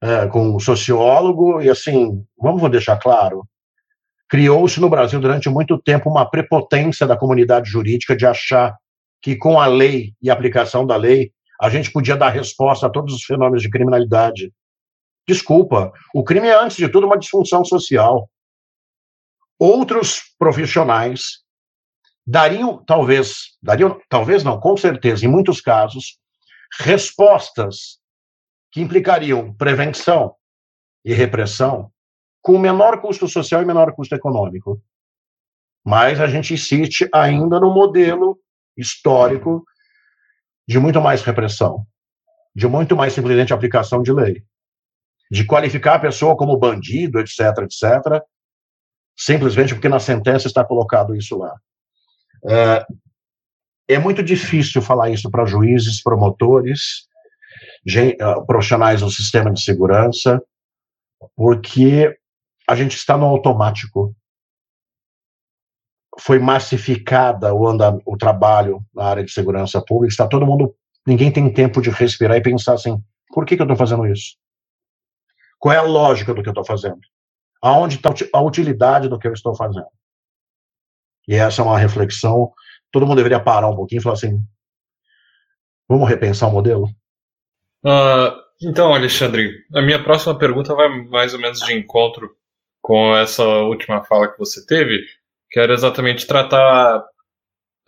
é, com um sociólogo, e assim, vamos deixar claro, criou-se no Brasil durante muito tempo uma prepotência da comunidade jurídica de achar que com a lei e a aplicação da lei a gente podia dar resposta a todos os fenômenos de criminalidade. Desculpa, o crime é, antes de tudo, uma disfunção social. Outros profissionais dariam, talvez, dariam, talvez não, com certeza, em muitos casos, respostas que implicariam prevenção e repressão com menor custo social e menor custo econômico. Mas a gente insiste ainda no modelo histórico de muito mais repressão, de muito mais simplesmente aplicação de lei, de qualificar a pessoa como bandido, etc, etc, simplesmente porque na sentença está colocado isso lá. É, é muito difícil falar isso para juízes, promotores, uh, profissionais do sistema de segurança, porque a gente está no automático. Foi massificada o, o trabalho na área de segurança pública, está todo mundo, ninguém tem tempo de respirar e pensar assim, por que, que eu estou fazendo isso? Qual é a lógica do que eu estou fazendo? Aonde está a utilidade do que eu estou fazendo? E essa é uma reflexão, todo mundo deveria parar um pouquinho e falar assim, vamos repensar o modelo? Uh, então, Alexandre, a minha próxima pergunta vai mais ou menos de encontro com essa última fala que você teve, que era exatamente tratar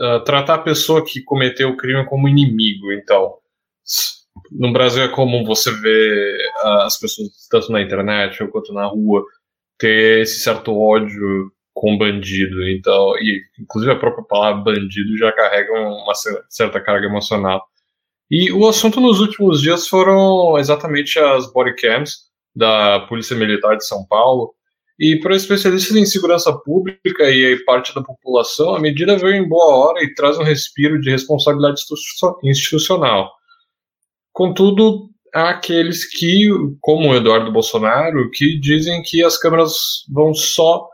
uh, tratar a pessoa que cometeu o crime como inimigo. Então, no Brasil é comum você ver uh, as pessoas tanto na internet quanto na rua ter esse certo ódio com bandido. Então, e inclusive a própria palavra bandido já carrega uma certa carga emocional. E o assunto nos últimos dias foram exatamente as bodycams da Polícia Militar de São Paulo, e para especialistas em segurança pública e parte da população, a medida veio em boa hora e traz um respiro de responsabilidade institucional. Contudo, há aqueles que, como o Eduardo Bolsonaro, que dizem que as câmeras vão só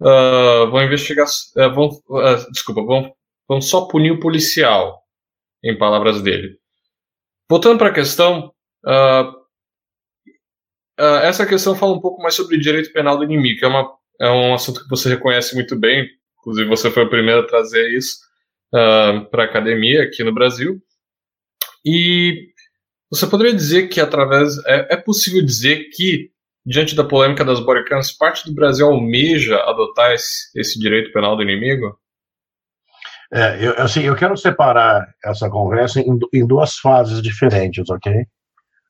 uh, vão investigar, uh, vão, uh, desculpa, vão, vão só punir o policial, em palavras dele. Voltando para a questão, essa questão fala um pouco mais sobre direito penal do inimigo, que é, uma, é um assunto que você reconhece muito bem, inclusive você foi o primeiro a trazer isso para a academia aqui no Brasil. E você poderia dizer que através. É, é possível dizer que, diante da polêmica das bodycams, parte do Brasil almeja adotar esse, esse direito penal do inimigo? É, eu, assim, eu quero separar essa conversa em, em duas fases diferentes, ok?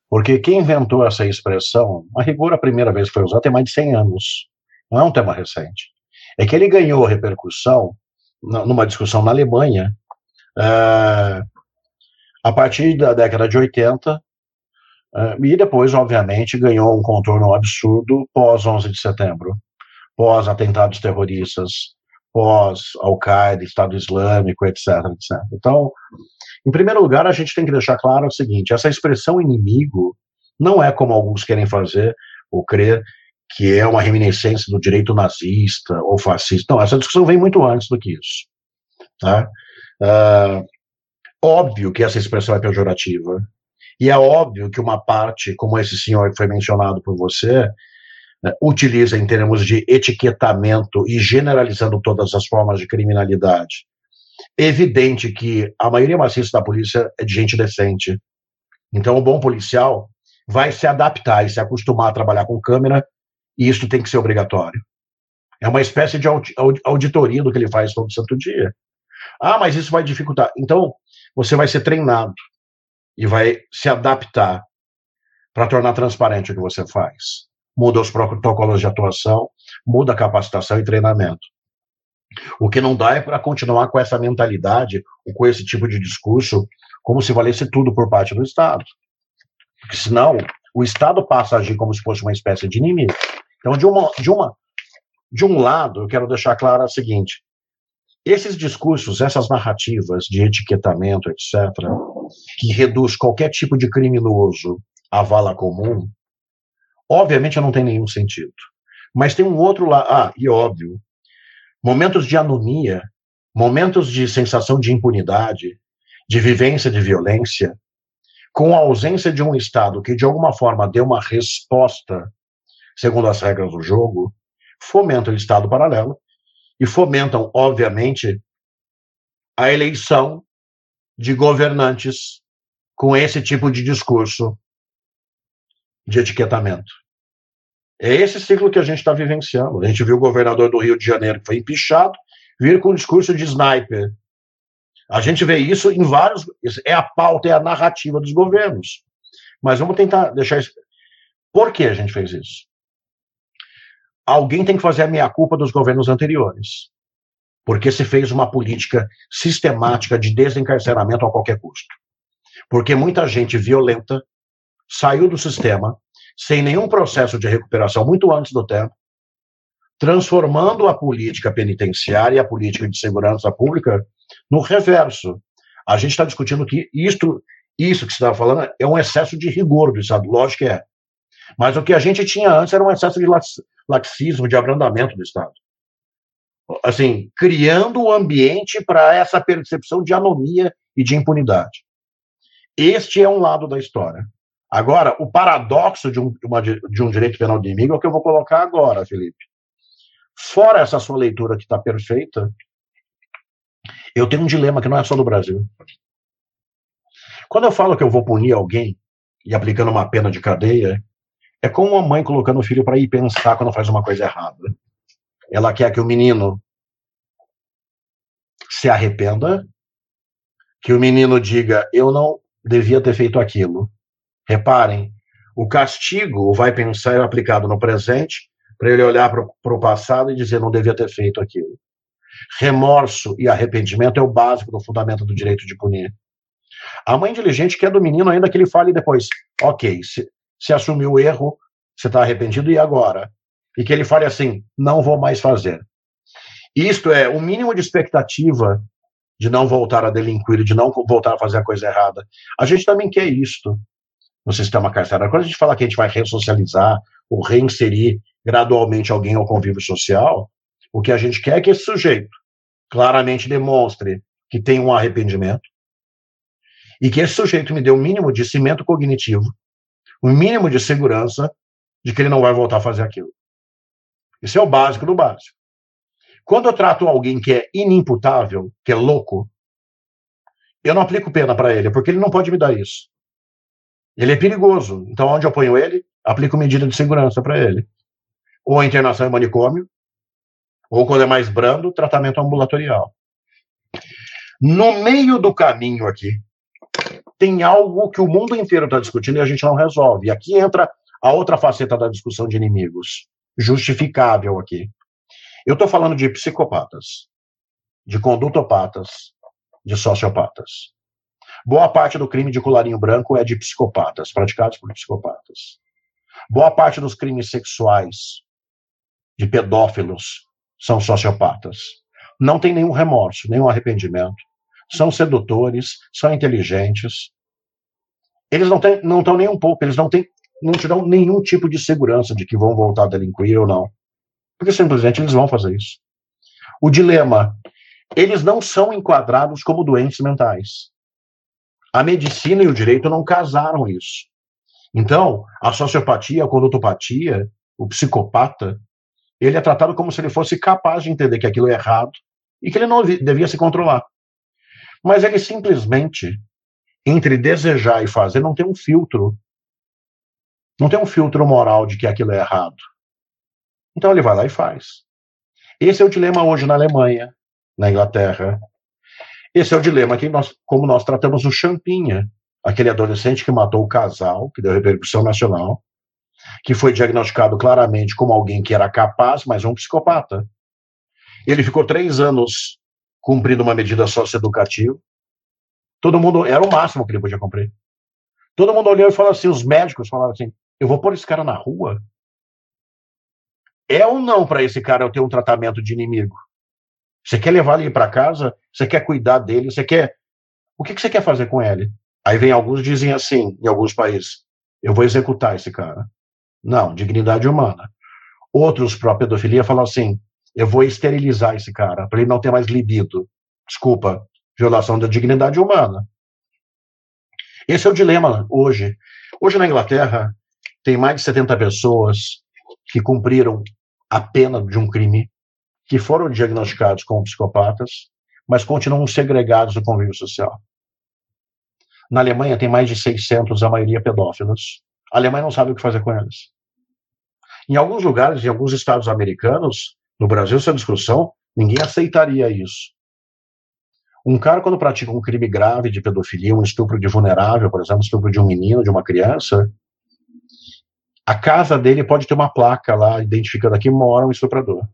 Porque quem inventou essa expressão, a rigor, a primeira vez que foi usada tem mais de 100 anos. Não é um tema recente. É que ele ganhou repercussão numa discussão na Alemanha é, a partir da década de 80 é, e depois, obviamente, ganhou um contorno absurdo pós 11 de setembro, pós atentados terroristas, pós Al-Qaeda, Estado Islâmico, etc, etc. Então, em primeiro lugar, a gente tem que deixar claro o seguinte: essa expressão inimigo não é como alguns querem fazer ou crer que é uma reminiscência do direito nazista ou fascista. Não, essa discussão vem muito antes do que isso. Tá? Uh, óbvio que essa expressão é pejorativa. E é óbvio que uma parte, como esse senhor que foi mencionado por você, né, utiliza em termos de etiquetamento e generalizando todas as formas de criminalidade evidente que a maioria maciça da polícia é de gente decente. Então, o bom policial vai se adaptar e se acostumar a trabalhar com câmera, e isso tem que ser obrigatório. É uma espécie de auditoria do que ele faz todo santo dia. Ah, mas isso vai dificultar. Então, você vai ser treinado e vai se adaptar para tornar transparente o que você faz. Muda os protocolos de atuação, muda a capacitação e treinamento. O que não dá é para continuar com essa mentalidade, com esse tipo de discurso, como se valesse tudo por parte do Estado. Porque senão, o Estado passa a agir como se fosse uma espécie de inimigo. Então, de uma, de uma, de um lado, eu quero deixar claro o seguinte: esses discursos, essas narrativas de etiquetamento, etc., que reduz qualquer tipo de criminoso à vala comum, obviamente não tem nenhum sentido. Mas tem um outro lado. Ah, e óbvio, momentos de anomia, momentos de sensação de impunidade, de vivência de violência, com a ausência de um Estado que de alguma forma dê uma resposta segundo as regras do jogo, fomentam o Estado paralelo e fomentam, obviamente, a eleição de governantes com esse tipo de discurso de etiquetamento. É esse ciclo que a gente está vivenciando. A gente viu o governador do Rio de Janeiro que foi empichado, vir com um discurso de sniper. A gente vê isso em vários. É a pauta, é a narrativa dos governos. Mas vamos tentar deixar isso. Por que a gente fez isso? Alguém tem que fazer a meia-culpa dos governos anteriores. Porque se fez uma política sistemática de desencarceramento a qualquer custo. Porque muita gente violenta saiu do sistema sem nenhum processo de recuperação muito antes do tempo, transformando a política penitenciária e a política de segurança pública no reverso. A gente está discutindo que isto, isso que você estava falando é um excesso de rigor do Estado, lógico que é. Mas o que a gente tinha antes era um excesso de laxismo, de abrandamento do Estado. Assim, criando o ambiente para essa percepção de anomia e de impunidade. Este é um lado da história. Agora, o paradoxo de um, uma, de um direito penal de inimigo é o que eu vou colocar agora, Felipe. Fora essa sua leitura que está perfeita, eu tenho um dilema que não é só do Brasil. Quando eu falo que eu vou punir alguém e aplicando uma pena de cadeia, é como uma mãe colocando o filho para ir pensar quando faz uma coisa errada. Ela quer que o menino se arrependa, que o menino diga: Eu não devia ter feito aquilo. Reparem, o castigo vai pensar aplicado no presente para ele olhar para o passado e dizer: Não devia ter feito aquilo. Remorso e arrependimento é o básico do fundamento do direito de punir. A mãe diligente quer do menino ainda que ele fale depois: Ok, se, se assumiu o erro, você está arrependido, e agora? E que ele fale assim: não vou mais fazer. Isto é o mínimo de expectativa de não voltar a delinquir, de não voltar a fazer a coisa errada. A gente também quer isto no sistema carcerário. Quando a gente fala que a gente vai ressocializar ou reinserir gradualmente alguém ao convívio social, o que a gente quer é que esse sujeito claramente demonstre que tem um arrependimento e que esse sujeito me dê o um mínimo de cimento cognitivo o mínimo de segurança de que ele não vai voltar a fazer aquilo. Isso é o básico do básico. Quando eu trato alguém que é inimputável, que é louco, eu não aplico pena para ele, porque ele não pode me dar isso. Ele é perigoso. Então, onde eu ponho ele, aplico medida de segurança para ele. Ou internação em manicômio, ou quando é mais brando, tratamento ambulatorial. No meio do caminho aqui, tem algo que o mundo inteiro está discutindo e a gente não resolve. E aqui entra a outra faceta da discussão de inimigos, justificável aqui. Eu estou falando de psicopatas, de condutopatas, de sociopatas. Boa parte do crime de colarinho branco é de psicopatas, praticados por psicopatas. Boa parte dos crimes sexuais de pedófilos são sociopatas. Não tem nenhum remorso, nenhum arrependimento. São sedutores, são inteligentes. Eles não estão não nem um pouco, eles não, têm, não te dão nenhum tipo de segurança de que vão voltar a delinquir ou não. Porque simplesmente eles vão fazer isso. O dilema: eles não são enquadrados como doentes mentais. A medicina e o direito não casaram isso. Então, a sociopatia, a condutopatia, o psicopata, ele é tratado como se ele fosse capaz de entender que aquilo é errado e que ele não devia se controlar. Mas ele simplesmente, entre desejar e fazer, não tem um filtro. Não tem um filtro moral de que aquilo é errado. Então ele vai lá e faz. Esse é o dilema hoje na Alemanha, na Inglaterra. Esse é o dilema que nós, como nós tratamos o Champinha, aquele adolescente que matou o casal, que deu repercussão nacional, que foi diagnosticado claramente como alguém que era capaz, mas um psicopata. Ele ficou três anos cumprindo uma medida socioeducativa. Todo mundo, era o máximo que ele podia cumprir. Todo mundo olhou e falou assim, os médicos falaram assim, eu vou pôr esse cara na rua? É ou não para esse cara eu ter um tratamento de inimigo? Você quer levar ele para casa? Você quer cuidar dele? Você quer. O que, que você quer fazer com ele? Aí vem alguns dizem assim, em alguns países: eu vou executar esse cara. Não, dignidade humana. Outros, para a pedofilia, falam assim: eu vou esterilizar esse cara, para ele não ter mais libido. Desculpa, violação da dignidade humana. Esse é o dilema hoje. Hoje na Inglaterra, tem mais de 70 pessoas que cumpriram a pena de um crime, que foram diagnosticados como psicopatas, mas continuam segregados do convívio social. Na Alemanha tem mais de 600, a maioria pedófilos. A Alemanha não sabe o que fazer com eles. Em alguns lugares, em alguns estados americanos, no Brasil, essa discussão Ninguém aceitaria isso. Um cara, quando pratica um crime grave de pedofilia, um estupro de vulnerável, por exemplo, estupro de um menino, de uma criança, a casa dele pode ter uma placa lá identificando aqui mora um estuprador.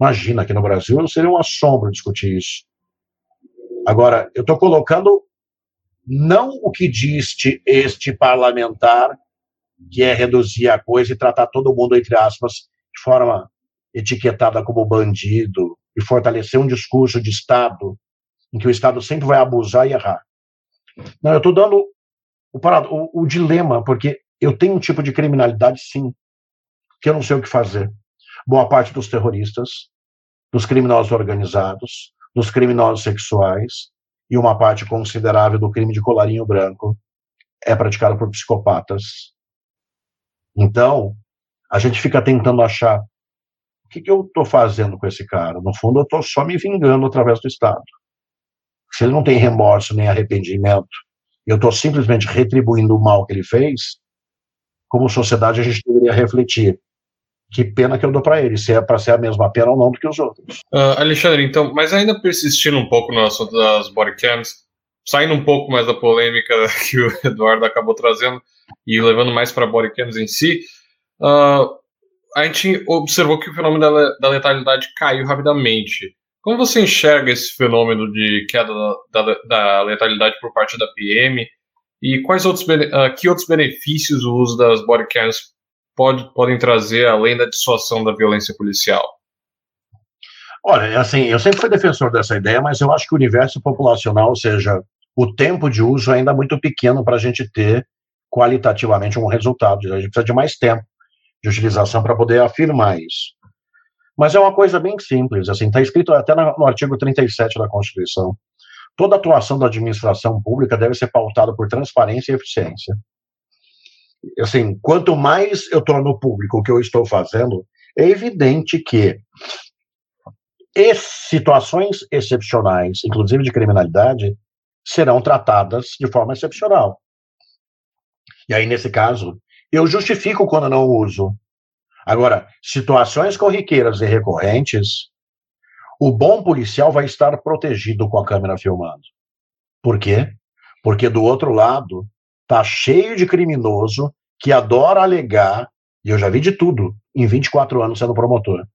Imagina, aqui no Brasil seria um assombro discutir isso. Agora, eu estou colocando não o que diz este parlamentar, que é reduzir a coisa e tratar todo mundo, entre aspas, de forma etiquetada como bandido, e fortalecer um discurso de Estado, em que o Estado sempre vai abusar e errar. Não, eu estou dando o, o, o dilema, porque eu tenho um tipo de criminalidade, sim, que eu não sei o que fazer. Boa parte dos terroristas, dos criminosos organizados, dos criminosos sexuais e uma parte considerável do crime de colarinho branco é praticado por psicopatas. Então, a gente fica tentando achar o que, que eu estou fazendo com esse cara. No fundo, eu estou só me vingando através do Estado. Se ele não tem remorso nem arrependimento, eu estou simplesmente retribuindo o mal que ele fez, como sociedade, a gente deveria refletir. Que pena que eu dou para ele, se é para ser a mesma pena ou não do que os outros. Uh, Alexandre, então, mas ainda persistindo um pouco no assunto das bodycams, saindo um pouco mais da polêmica [LAUGHS] que o Eduardo acabou trazendo e levando mais para bodycams em si, uh, a gente observou que o fenômeno da, da, letalidade caiu rapidamente. Como você enxerga esse fenômeno de queda da, da, da letalidade por parte da PM? E quais outros, uh, que outros benefícios o uso das bodycams pode, podem trazer além da dissuasão da violência policial? Olha, é assim, eu sempre fui defensor dessa ideia, mas eu acho que o universo populacional, ou seja, o tempo de uso ainda é muito pequeno para a gente ter qualitativamente um resultado. A gente precisa de mais tempo de utilização para poder afirmar isso. Mas é uma coisa bem simples, assim, está escrito até no artigo 37 da Constituição. Toda atuação da administração pública deve ser pautada por transparência e eficiência. Assim, quanto mais eu torno público o que eu estou fazendo, é evidente que situações excepcionais, inclusive de criminalidade, serão tratadas de forma excepcional. E aí, nesse caso, eu justifico quando não uso. Agora, situações corriqueiras e recorrentes, o bom policial vai estar protegido com a câmera filmando. Por quê? Porque do outro lado tá cheio de criminoso que adora alegar, e eu já vi de tudo em 24 anos sendo promotor.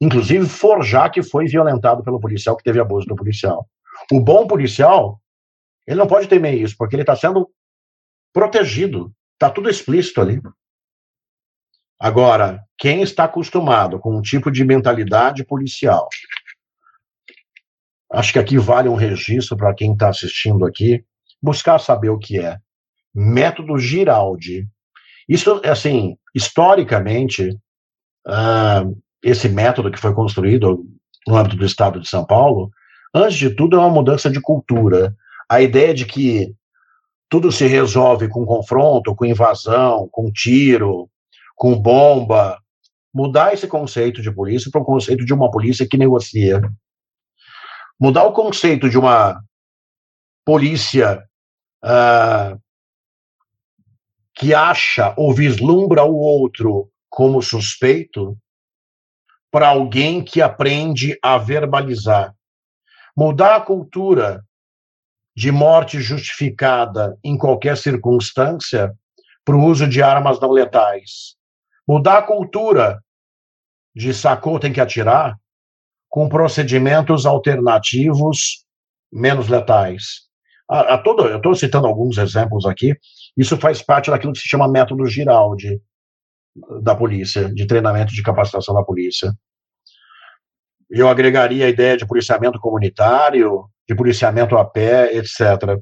Inclusive forjar que foi violentado pelo policial, que teve abuso do policial. O bom policial, ele não pode temer isso, porque ele está sendo protegido. Está tudo explícito ali. Agora, quem está acostumado com um tipo de mentalidade policial, acho que aqui vale um registro para quem está assistindo aqui, buscar saber o que é. Método Giraldi. Isso, assim, historicamente, uh, esse método que foi construído no âmbito do Estado de São Paulo, antes de tudo, é uma mudança de cultura. A ideia de que tudo se resolve com confronto, com invasão, com tiro, com bomba. Mudar esse conceito de polícia para um conceito de uma polícia que negocia. Mudar o conceito de uma polícia uh, que acha ou vislumbra o outro como suspeito para alguém que aprende a verbalizar. Mudar a cultura de morte justificada em qualquer circunstância para o uso de armas não letais. Mudar a cultura de sacou tem que atirar com procedimentos alternativos menos letais. A, a todo, eu estou citando alguns exemplos aqui. Isso faz parte daquilo que se chama método Giraldi da polícia, de treinamento de capacitação da polícia. Eu agregaria a ideia de policiamento comunitário, de policiamento a pé, etc.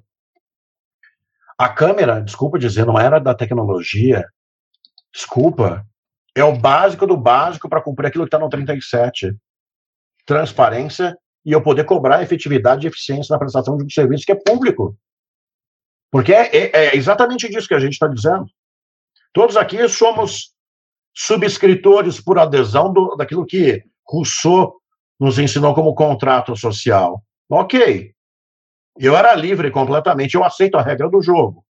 A câmera, desculpa dizer, numa era da tecnologia, desculpa, é o básico do básico para cumprir aquilo que está no 37. Transparência e eu poder cobrar efetividade e eficiência na prestação de um serviço que é público. Porque é, é, é exatamente disso que a gente está dizendo. Todos aqui somos subscritores por adesão do, daquilo que Rousseau nos ensinou como contrato social. Ok. Eu era livre completamente, eu aceito a regra do jogo.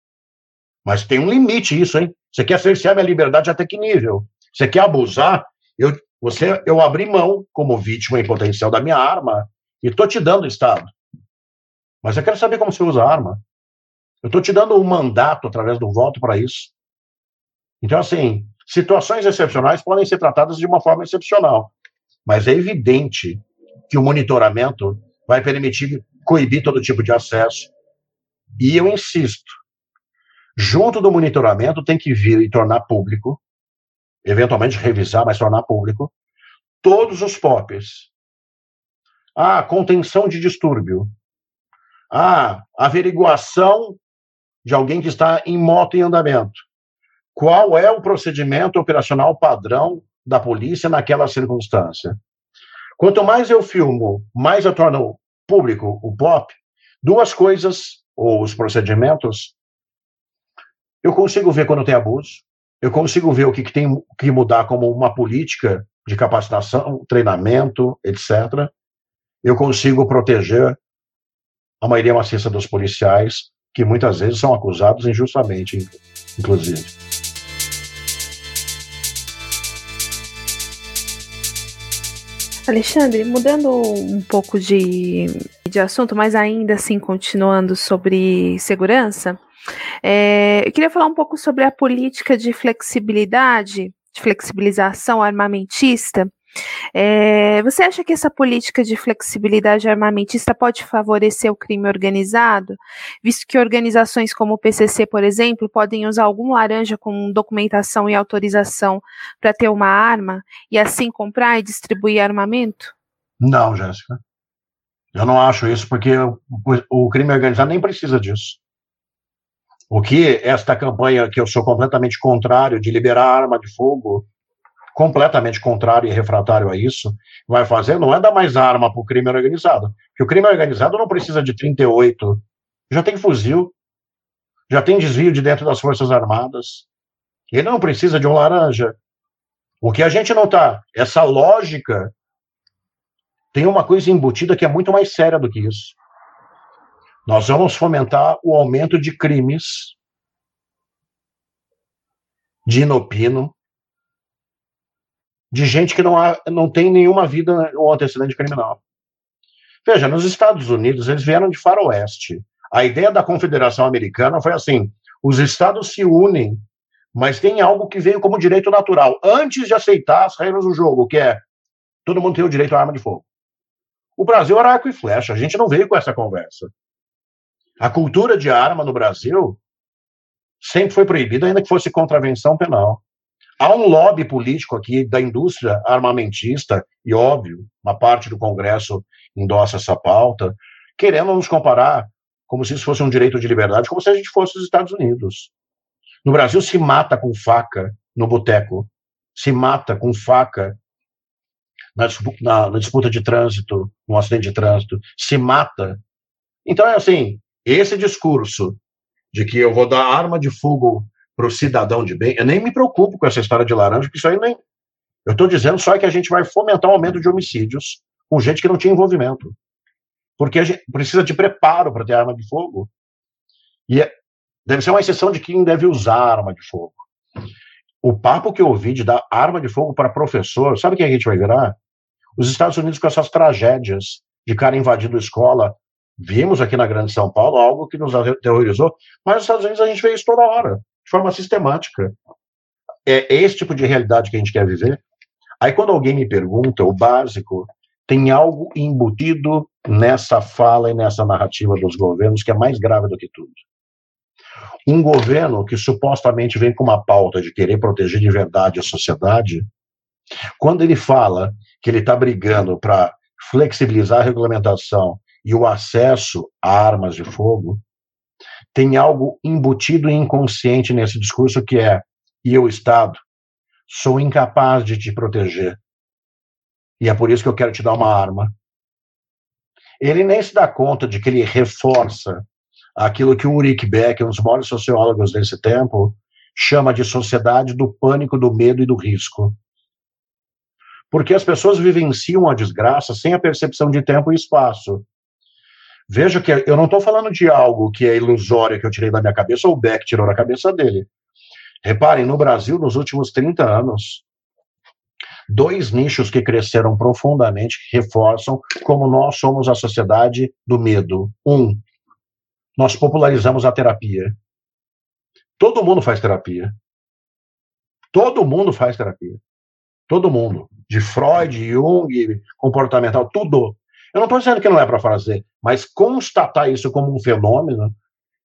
Mas tem um limite isso, hein? Você quer cercear minha liberdade até que nível? Você quer abusar? Eu, Você, eu abri mão como vítima em potencial da minha arma e estou te dando Estado. Mas eu quero saber como você usa a arma. Eu estou te dando um mandato através do voto para isso. Então, assim, situações excepcionais podem ser tratadas de uma forma excepcional. Mas é evidente que o monitoramento vai permitir coibir todo tipo de acesso. E eu insisto, junto do monitoramento tem que vir e tornar público, eventualmente revisar, mas tornar público, todos os POPs. Ah, contenção de distúrbio. Ah, averiguação de alguém que está em moto em andamento. Qual é o procedimento operacional padrão da polícia naquela circunstância? Quanto mais eu filmo, mais eu torno público o POP, duas coisas, ou os procedimentos, eu consigo ver quando tem abuso, eu consigo ver o que, que tem que mudar como uma política de capacitação, treinamento, etc. Eu consigo proteger a maioria maciça dos policiais, que muitas vezes são acusados injustamente, inclusive. Alexandre, mudando um pouco de, de assunto, mas ainda assim continuando sobre segurança, é, eu queria falar um pouco sobre a política de flexibilidade, de flexibilização armamentista. É, você acha que essa política de flexibilidade armamentista pode favorecer o crime organizado, visto que organizações como o PCC, por exemplo, podem usar algum laranja com documentação e autorização para ter uma arma e assim comprar e distribuir armamento? Não, Jéssica. Eu não acho isso, porque o, crime organizado nem precisa disso. O que esta campanha, que eu sou completamente contrário de liberar arma de fogo, completamente contrário e refratário a isso, vai fazer não é dar mais arma para o crime organizado. Porque o crime organizado não precisa de 38, já tem fuzil, já tem desvio de dentro das Forças Armadas. Ele não precisa de um laranja. O que a gente não está, essa lógica tem uma coisa embutida que é muito mais séria do que isso. Nós vamos fomentar o aumento de crimes de inopino, de gente que não, há, não tem nenhuma vida ou antecedente criminal. Veja, nos Estados Unidos, eles vieram de faroeste. A ideia da Confederação Americana foi assim: os estados se unem, mas tem algo que veio como direito natural, antes de aceitar as regras do jogo, que é todo mundo tem o direito à arma de fogo. O Brasil era arco e flecha, a gente não veio com essa conversa. A cultura de arma no Brasil sempre foi proibida, ainda que fosse contravenção penal. Há um lobby político aqui da indústria armamentista, e óbvio, uma parte do Congresso endossa essa pauta, querendo nos comparar como se isso fosse um direito de liberdade, como se a gente fosse os Estados Unidos. No Brasil se mata com faca no boteco, se mata com faca na, na, na disputa de trânsito, no acidente de trânsito, se mata. Então é assim, esse discurso de que eu vou dar arma de fogo para o cidadão de bem, eu nem me preocupo com essa história de laranja, porque isso aí nem. Eu estou dizendo só que a gente vai fomentar o aumento de homicídios com gente que não tinha envolvimento. Porque a gente precisa de preparo para ter arma de fogo. E é, deve ser uma exceção de quem deve usar arma de fogo. O papo que eu ouvi de dar arma de fogo para professor, sabe quem a gente vai virar? Os Estados Unidos com essas tragédias de cara invadindo escola, Vimos aqui na Grande São Paulo algo que nos aterrorizou, mas nos Estados Unidos a gente vê isso toda hora, de forma sistemática. É, é esse tipo de realidade que a gente quer viver. Aí quando alguém me pergunta, o básico, tem algo embutido nessa fala e nessa narrativa dos governos que é mais grave do que tudo. Um governo que supostamente vem com uma pauta de querer proteger de verdade a sociedade, quando ele fala que ele está brigando para flexibilizar a regulamentação e o acesso a armas de fogo, tem algo embutido e inconsciente nesse discurso que é: e eu, Estado, sou incapaz de te proteger. E é por isso que eu quero te dar uma arma. Ele nem se dá conta de que ele reforça aquilo que o Ulrich Beck, um dos maiores sociólogos desse tempo, chama de sociedade do pânico, do medo e do risco. Porque as pessoas vivenciam a desgraça sem a percepção de tempo e espaço. Veja que eu não estou falando de algo que é ilusório que eu tirei da minha cabeça ou o Beck tirou da cabeça dele. Reparem, no Brasil, nos últimos 30 anos, dois nichos que cresceram profundamente, reforçam como nós somos a sociedade do medo. Um, nós popularizamos a terapia. Todo mundo faz terapia. Todo mundo faz terapia. Todo mundo. De Freud, Jung, comportamental, tudo. Eu não estou dizendo que não é para fazer, mas constatar isso como um fenômeno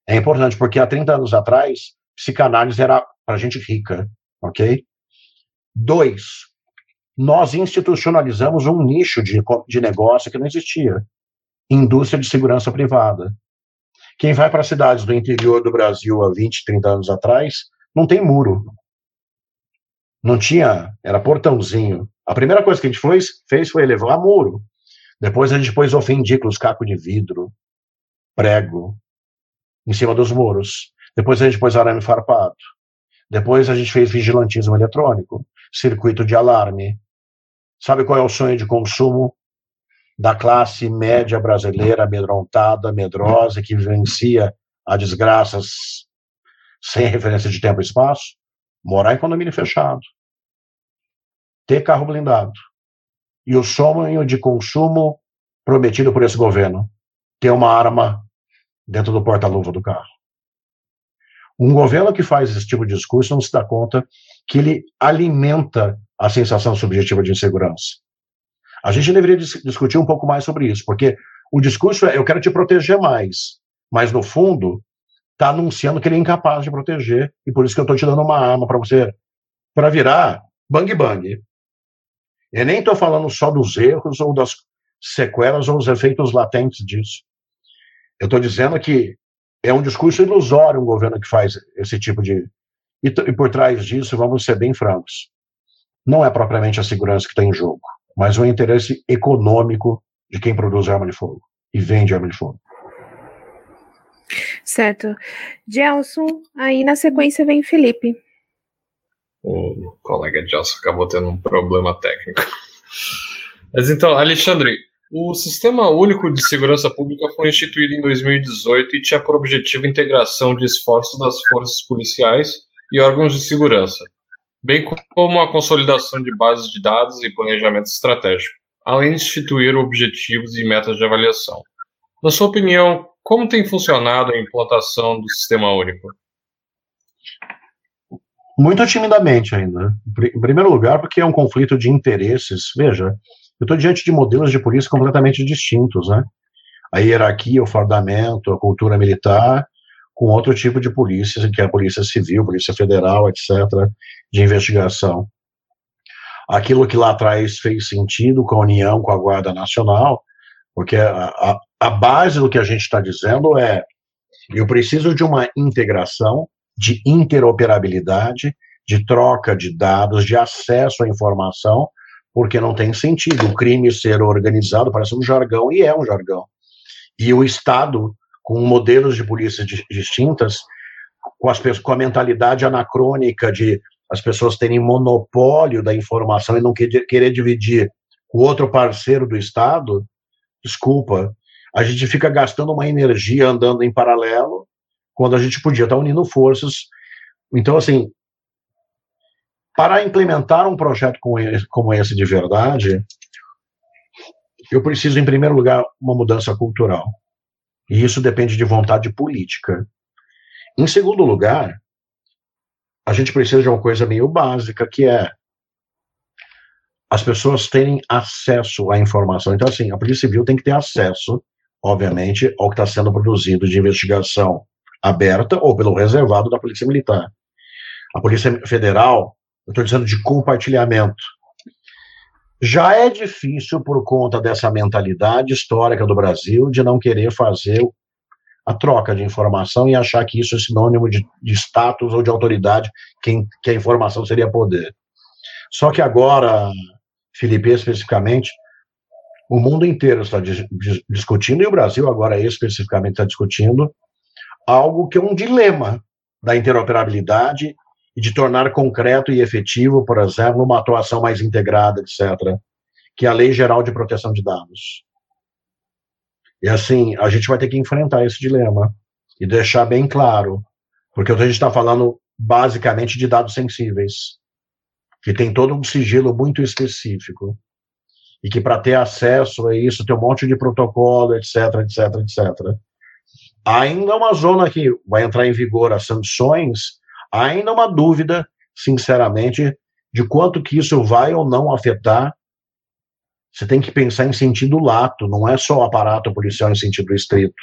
é importante, porque há 30 anos atrás, psicanálise era para gente rica, ok? Dois, nós institucionalizamos um nicho de, de negócio que não existia indústria de segurança privada. Quem vai para cidades do interior do Brasil há 20, 30 anos atrás, não tem muro. Não tinha, era portãozinho. A primeira coisa que a gente fez, fez foi elevar muro. Depois a gente pôs ofendículos, caco de vidro, prego, em cima dos muros. Depois a gente pôs arame farpado. Depois a gente fez vigilantismo eletrônico, circuito de alarme. Sabe qual é o sonho de consumo da classe média brasileira amedrontada, medrosa, que vivencia a desgraças sem referência de tempo e espaço? Morar em condomínio fechado. Ter carro blindado. E o sonho de consumo prometido por esse governo: ter uma arma dentro do porta-luva do carro. Um governo que faz esse tipo de discurso não se dá conta que ele alimenta a sensação subjetiva de insegurança. A gente deveria dis discutir um pouco mais sobre isso, porque o discurso é eu quero te proteger mais, mas no fundo está anunciando que ele é incapaz de proteger e por isso que eu estou te dando uma arma para você para virar bang bang. Eu nem estou falando só dos erros ou das sequelas ou os efeitos latentes disso. Eu estou dizendo que é um discurso ilusório um governo que faz esse tipo de. E, e por trás disso, vamos ser bem francos, não é propriamente a segurança que está em jogo, mas o interesse econômico de quem produz arma de fogo e vende arma de fogo. Certo. Gelson, aí na sequência vem Felipe. O colega Gelson acabou tendo um problema técnico. Mas então, Alexandre, o Sistema Único de Segurança Pública foi instituído em 2018 e tinha por objetivo a integração de esforços das forças policiais e órgãos de segurança, bem como a consolidação de bases de dados e planejamento estratégico, além de instituir objetivos e metas de avaliação. Na sua opinião, como tem funcionado a implantação do Sistema Único? Muito timidamente ainda. Em primeiro lugar, porque é um conflito de interesses. Veja, eu estou diante de modelos de polícia completamente distintos, né? A hierarquia, o fardamento, a cultura militar, com outro tipo de polícia, que é a polícia civil, polícia federal, etc., de investigação. Aquilo que lá atrás fez sentido com a União, com a Guarda Nacional, porque a, a, a base do que a gente está dizendo é: eu preciso de uma integração, de interoperabilidade, de troca de dados, de acesso à informação, porque não tem sentido o crime ser organizado, parece um jargão, e é um jargão. E o Estado, com modelos de polícia distintas, com, as, com a mentalidade anacrônica de as pessoas terem monopólio da informação e não querer dividir com outro parceiro do Estado, desculpa, a gente fica gastando uma energia andando em paralelo, quando a gente podia estar unindo forças. Então, assim, para implementar um projeto como esse de verdade, eu preciso, em primeiro lugar, uma mudança cultural. E isso depende de vontade política. Em segundo lugar, a gente precisa de uma coisa meio básica, que é as pessoas terem acesso à informação. Então, assim, a Polícia Civil tem que ter acesso, obviamente, ao que está sendo produzido de investigação aberta ou pelo reservado da Polícia Militar. A Polícia Federal eu estou dizendo de compartilhamento. Já é difícil por conta dessa mentalidade histórica do Brasil de não querer fazer a troca de informação e achar que isso é sinônimo de, de status ou de autoridade, que, que a informação seria poder. Só que agora, Felipe, especificamente, o mundo inteiro está dis, dis, discutindo, e o Brasil agora especificamente está discutindo, algo que é um dilema da interoperabilidade e de tornar concreto e efetivo, por exemplo, uma atuação mais integrada, etc., que é a Lei Geral de Proteção de Dados. E assim, a gente vai ter que enfrentar esse dilema e deixar bem claro, porque a gente está falando basicamente de dados sensíveis. que tem todo um sigilo muito específico, e que para ter acesso a isso tem um monte de protocolo, etc, etc, etc. Ainda uma zona que vai entrar em vigor as sanções, ainda uma dúvida, sinceramente, de quanto que isso vai ou não afetar. Você tem que pensar em sentido lato, não é só o aparato policial em sentido estrito.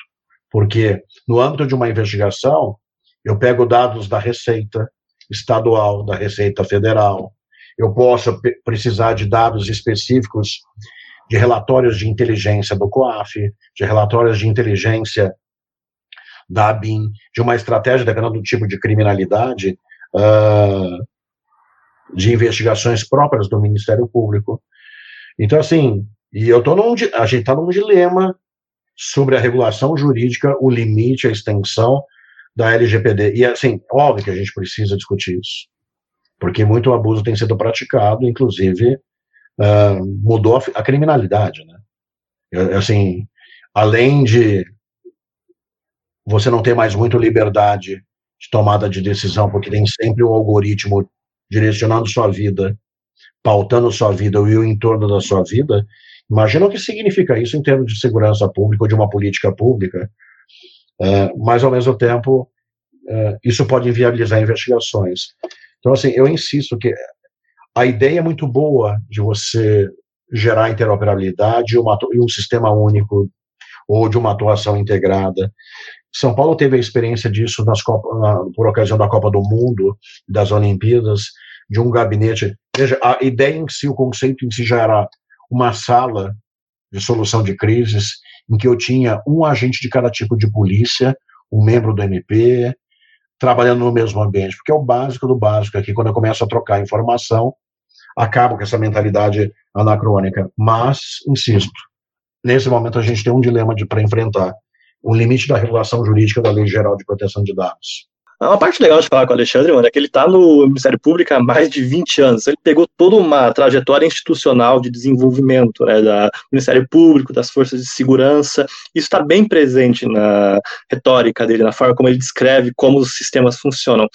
Porque no âmbito de uma investigação, eu pego dados da Receita Estadual, da Receita Federal, eu posso precisar de dados específicos de relatórios de inteligência do COAF, de relatórios de inteligência da ABIN, de uma estratégia, dependendo do tipo de criminalidade, uh, de investigações próprias do Ministério Público. Então, assim, e eu tô num, a gente está num dilema sobre a regulação jurídica, o limite, a extensão da LGPD. E, assim, óbvio que a gente precisa discutir isso porque muito abuso tem sido praticado, inclusive uh, mudou a, a, criminalidade, né? Assim, além de você não ter mais muito liberdade de tomada de decisão, porque tem sempre o um algoritmo direcionando sua vida, pautando sua vida e o entorno da sua vida, imagina o que significa isso em termos de segurança pública ou de uma política pública, uh, mas ao mesmo tempo uh, isso pode inviabilizar investigações. Então, assim, eu insisto que a ideia é muito boa de você gerar interoperabilidade e um sistema único ou de uma atuação integrada. São Paulo teve a experiência disso Copa, na, por ocasião da Copa do Mundo, das Olimpíadas, de um gabinete. Veja, a ideia em si, o conceito em si já era uma sala de solução de crises, em que eu tinha um agente de cada tipo de polícia, um membro do MP, trabalhando no mesmo ambiente, porque é o básico do básico aqui, quando eu começo a trocar informação, acabo com essa mentalidade anacrônica. Mas, insisto, nesse momento a gente tem um dilema para enfrentar, o limite da regulação jurídica da Lei Geral de Proteção de Dados. Uma parte legal de falar com o Alexandre, mano, é que ele está no Ministério Público há mais de 20 anos. Ele pegou toda uma trajetória institucional de desenvolvimento né, do Ministério Público, das forças de segurança. Isso está bem presente na retórica dele, na forma como ele descreve como os sistemas funcionam.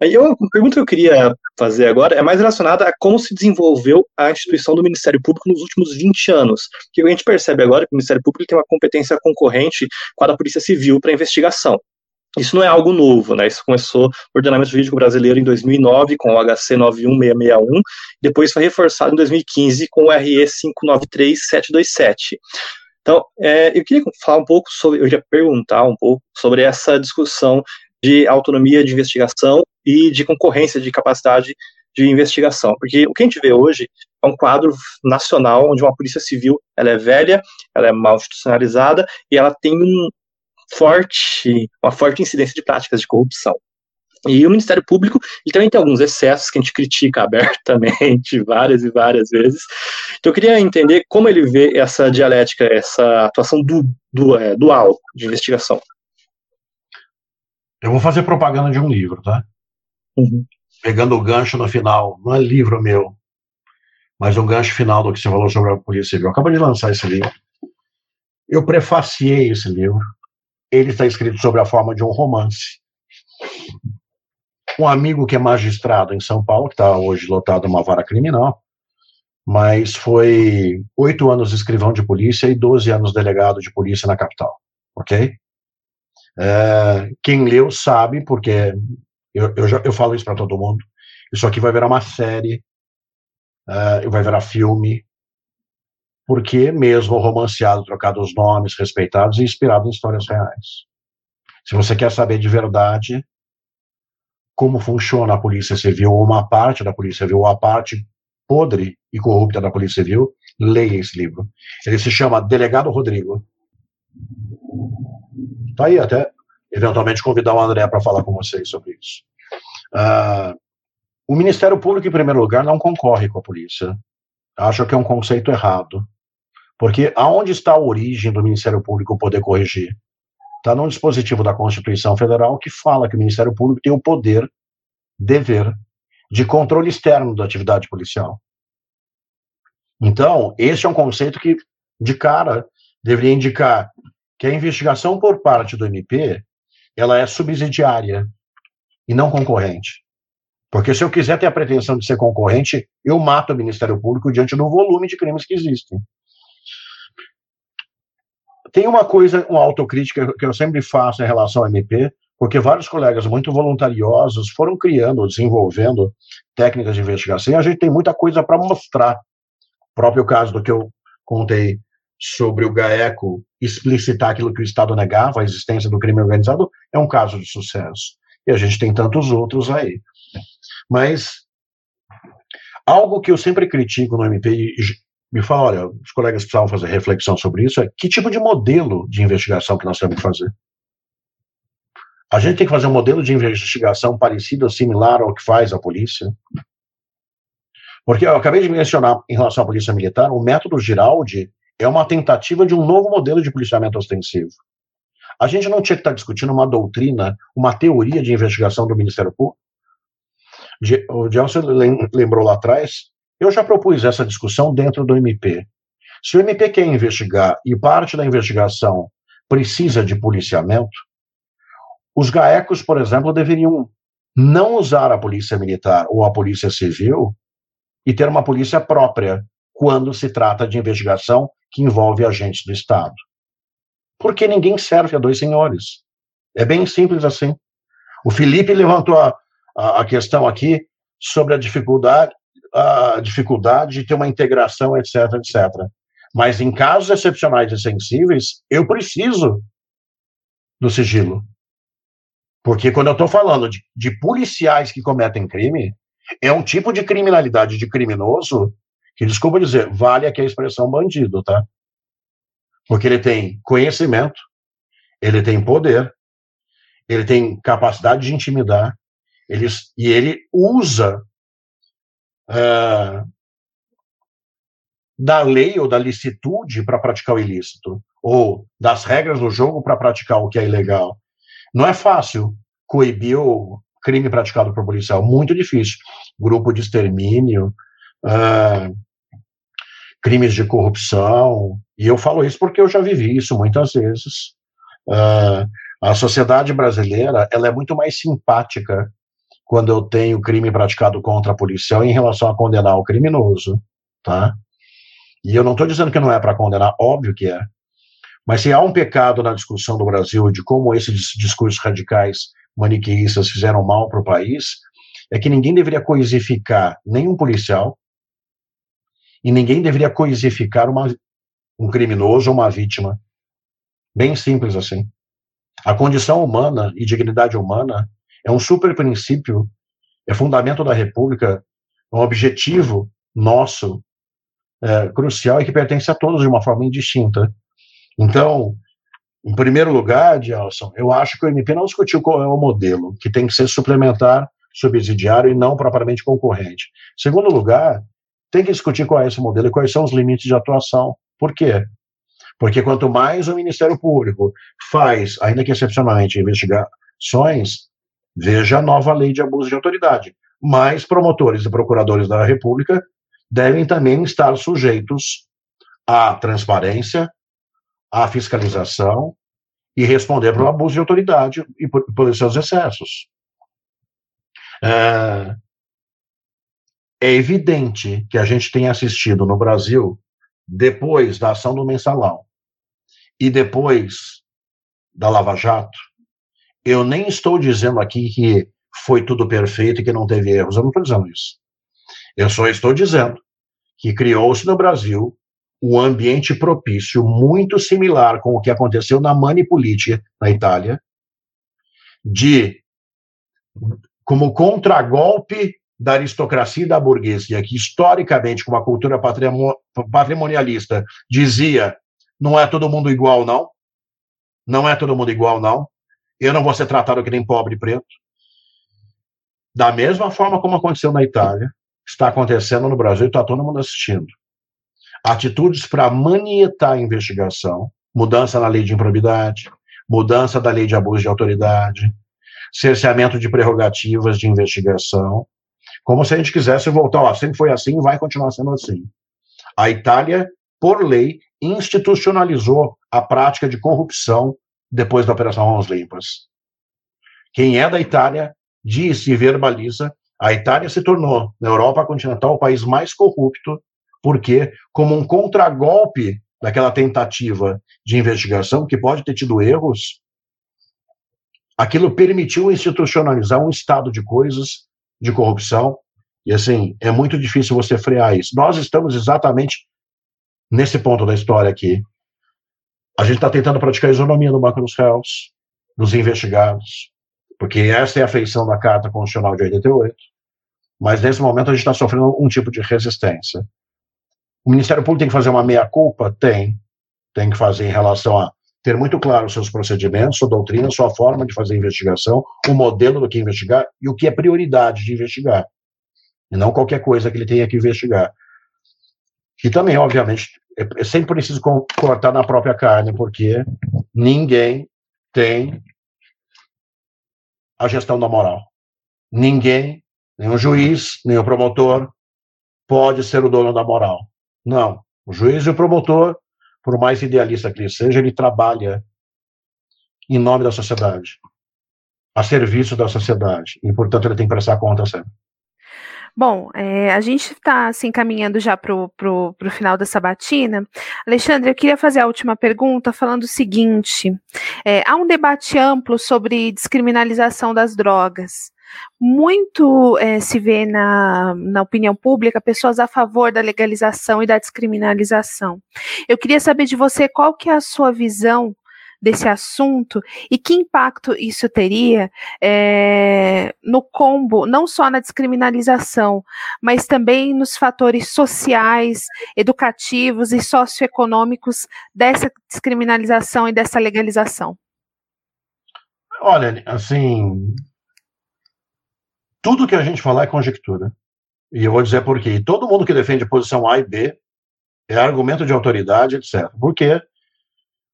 Aí uma pergunta que eu queria fazer agora é mais relacionada a como se desenvolveu a instituição do Ministério Público nos últimos 20 anos. Que a gente percebe agora que o Ministério Público tem uma competência concorrente com a da Polícia Civil para investigação. Isso não é algo novo, né? Isso começou no ordenamento jurídico brasileiro em 2009 com o HC 91661, depois foi reforçado em 2015 com o RE 593727. Então, é, eu queria falar um pouco sobre, eu ia perguntar um pouco sobre essa discussão de autonomia de investigação e de concorrência de capacidade de investigação, porque o que a gente vê hoje é um quadro nacional onde uma polícia civil ela é velha, ela é mal institucionalizada e ela tem um, forte, uma forte incidência de práticas de corrupção. E o Ministério Público ele também tem alguns excessos que a gente critica [LAUGHS] abertamente várias e várias vezes. Então eu queria entender como ele vê essa dialética, essa atuação du, du, é, dual de investigação. Eu vou fazer propaganda de um livro, tá? Uhum. Pegando o gancho no final, não é livro meu, mas um gancho final do que você falou sobre a Polícia Civil. Acaba de lançar esse livro. Eu prefaciei esse livro ele está escrito sobre a forma de um romance. Um amigo que é magistrado em São Paulo, que está hoje lotado uma vara criminal, mas foi oito anos escrivão de polícia e doze anos delegado de polícia na capital, ok? É, quem leu sabe, porque eu, eu, já, eu falo isso para todo mundo, isso aqui vai virar uma série, uh, vai virar filme, porque mesmo romanceado, trocado os nomes, respeitados e inspirado em histórias reais. Se você quer saber de verdade como funciona a Polícia Civil, ou uma parte da Polícia Civil, ou a parte podre e corrupta da Polícia Civil, leia esse livro. Ele se chama Delegado Rodrigo. Tá aí até, eventualmente, convidar o André para falar com vocês sobre isso. Uh, o Ministério Público, em primeiro lugar, não concorre com a polícia. Acho que é um conceito errado. Porque aonde está a origem do Ministério Público poder corrigir? Está num dispositivo da Constituição Federal que fala que o Ministério Público tem o poder, dever, de controle externo da atividade policial. Então, esse é um conceito que, de cara, deveria indicar que a investigação por parte do MP ela é subsidiária e não concorrente. Porque se eu quiser ter a pretensão de ser concorrente, eu mato o Ministério Público diante do volume de crimes que existem. Tem uma coisa, uma autocrítica que eu sempre faço em relação ao MP, porque vários colegas muito voluntariosos foram criando, desenvolvendo técnicas de investigação, e a gente tem muita coisa para mostrar. O próprio caso do que eu contei sobre o GAECO explicitar aquilo que o Estado negava, a existência do crime organizado, é um caso de sucesso. E a gente tem tantos outros aí. Mas algo que eu sempre critico no MP, me fala, olha, os colegas precisavam fazer reflexão sobre isso, é que tipo de modelo de investigação que nós temos que fazer? A gente tem que fazer um modelo de investigação parecido ou similar ao que faz a polícia? Porque eu acabei de mencionar em relação à polícia militar, o método Giraldi é uma tentativa de um novo modelo de policiamento ostensivo. A gente não tinha que estar discutindo uma doutrina, uma teoria de investigação do Ministério Público. O Gelson lembrou lá atrás, eu já propus essa discussão dentro do MP. Se o MP quer investigar e parte da investigação precisa de policiamento, os GAECOS, por exemplo, deveriam não usar a polícia militar ou a polícia civil e ter uma polícia própria quando se trata de investigação que envolve agentes do Estado. Porque ninguém serve a dois senhores. É bem simples assim. O Felipe levantou a, a, questão aqui sobre a dificuldade, a dificuldade de ter uma integração, etc, etc. Mas em casos excepcionais e sensíveis, eu preciso do sigilo. Porque quando eu estou falando de, de policiais que cometem crime, é um tipo de criminalidade de criminoso que, desculpa dizer, vale aqui a expressão bandido, tá? Porque ele tem conhecimento, ele tem poder, ele tem capacidade de intimidar, ele, e ele usa é, da lei ou da licitude para praticar o ilícito, ou das regras do jogo para praticar o que é ilegal. Não é fácil coibir o crime praticado por policial, muito difícil. Grupo de extermínio, uh, crimes de corrupção, e eu falo isso porque eu já vivi isso muitas vezes. Uh, a sociedade brasileira ela é muito mais simpática quando eu tenho crime praticado contra a policial em relação a condenar o criminoso, tá? E eu não estou dizendo que não é para condenar, óbvio que é. Mas se há um pecado na discussão do Brasil de como esses discursos radicais maniqueístas fizeram mal para o país, é que ninguém deveria coisificar nenhum policial e ninguém deveria coisificar uma, um criminoso ou uma vítima. Bem simples assim. A condição humana e dignidade humana é um super princípio, é fundamento da República, é um objetivo nosso é, crucial e que pertence a todos de uma forma indistinta. Então, em primeiro lugar, Gelson, eu acho que o MP não discutiu qual é o modelo, que tem que ser suplementar, subsidiário e não propriamente concorrente. Em segundo lugar, tem que discutir qual é esse modelo e quais são os limites de atuação. Por quê? Porque quanto mais o Ministério Público faz, ainda que excepcionalmente, investigações, veja a nova lei de abuso de autoridade. Mais promotores e procuradores da República devem também estar sujeitos à transparência, à fiscalização e responder pelo abuso de autoridade e por, por seus excessos. É, é evidente que a gente tem assistido no Brasil, depois da ação do mensalão e depois da Lava Jato, eu nem estou dizendo aqui que foi tudo perfeito e que não teve erros, eu não estou dizendo isso. Eu só estou dizendo que criou-se no Brasil um ambiente propício muito similar com o que aconteceu na Manipulite, na Itália, de como contragolpe da aristocracia e da burguesia, que historicamente, com uma cultura patrimonialista, dizia: não é todo mundo igual, não. Não é todo mundo igual, não. Eu não vou ser tratado que nem pobre preto. Da mesma forma como aconteceu na Itália, está acontecendo no Brasil e está todo mundo assistindo. Atitudes para manietar a investigação, mudança na lei de improbidade, mudança da lei de abuso de autoridade, cerceamento de prerrogativas de investigação, como se a gente quisesse voltar, ó, sempre foi assim e vai continuar sendo assim. A Itália, por lei, institucionalizou a prática de corrupção depois da Operação Mãos Limpas. Quem é da Itália diz e verbaliza A Itália se tornou, na Europa continental, o país mais corrupto, porque, como um contragolpe daquela tentativa de investigação, que pode ter tido erros, aquilo permitiu institucionalizar um estado de coisas de corrupção, e assim, é muito difícil você frear isso. Nós estamos exatamente nesse ponto da história aqui. A gente está tentando praticar a isonomia do banco dos réus, dos investigados, porque essa é a feição da Carta Constitucional de 88, mas nesse momento a gente está sofrendo um tipo de resistência. O Ministério Público tem que fazer uma meia-culpa? Tem. Tem que fazer em relação a ter muito claro os seus procedimentos, sua doutrina, sua forma de fazer investigação, o modelo do que investigar e o que é prioridade de investigar. E não qualquer coisa que ele tenha que investigar. E também, obviamente, é sempre preciso cortar na própria carne, porque ninguém tem a gestão da moral. Ninguém, o juiz, o promotor, pode ser o dono da moral. Não. O juiz e o promotor, por mais idealista que ele seja, ele trabalha em nome da sociedade, a serviço da sociedade. E, portanto, ele tem que prestar conta sempre. Bom, é, a gente está assim caminhando já para o final da sabatina. Alexandre, eu queria fazer a última pergunta falando o seguinte: é, há um debate amplo sobre descriminalização das drogas. Muito é, se vê na, na opinião pública pessoas a favor da legalização e da descriminalização. Eu queria saber de você qual que é a sua visão desse assunto e que impacto isso teria é, no combo, não só na descriminalização, mas também nos fatores sociais, educativos e socioeconômicos dessa descriminalização e dessa legalização? Olha, assim, tudo que a gente falar é conjectura. E eu vou dizer por quê. todo mundo que defende posição A e B é argumento de autoridade, etc. Por quê?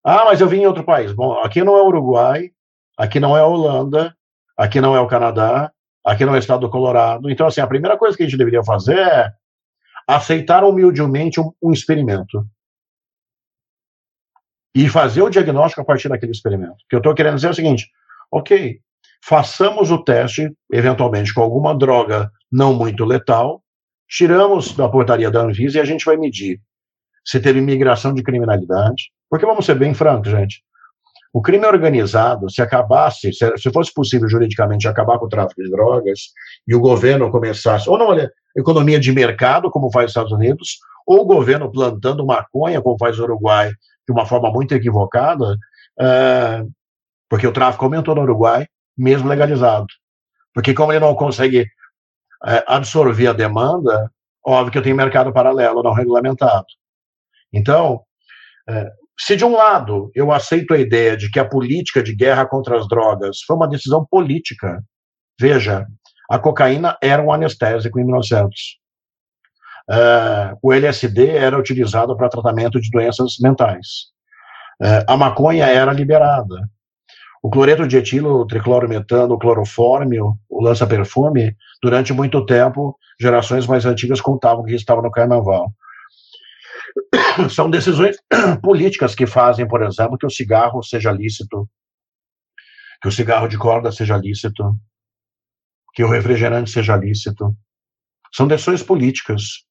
Ah, mas eu vim em outro país. Bom, aqui não é Uruguai, aqui não é Holanda, aqui não é o Canadá, aqui não é o estado do Colorado. Então, assim, a primeira coisa que a gente deveria fazer é aceitar humildemente um, um experimento. E fazer o diagnóstico a partir daquele experimento. O que eu estou querendo dizer é o seguinte: ok, façamos o teste, eventualmente com alguma droga não muito letal, tiramos da portaria da Anvisa e a gente vai medir se teve migração de criminalidade, porque vamos ser bem francos, gente. O crime organizado, se acabasse, se, fosse possível juridicamente acabar com o tráfico de drogas e o governo começasse, ou não, olha, economia de mercado, como faz os Estados Unidos, ou o governo plantando maconha, como faz o Uruguai, de uma forma muito equivocada, é, porque o tráfico aumentou no Uruguai, mesmo legalizado. Porque como ele não consegue é, absorver a demanda, óbvio que eu tenho mercado paralelo não regulamentado. Então, é, se de um lado eu aceito a ideia de que a política de guerra contra as drogas foi uma decisão política, veja, a cocaína era um anestésico em 1900. Uh, o LSD era utilizado para tratamento de doenças mentais. Uh, a maconha era liberada. O cloreto de etilo, triclorometano, o clorofórmio, o lança-perfume, durante muito tempo, gerações mais antigas contavam que estava no carnaval. [COUGHS] São decisões [COUGHS] políticas que fazem, por exemplo, que o cigarro seja lícito, que o cigarro de corda seja lícito, que o refrigerante seja lícito. São decisões políticas.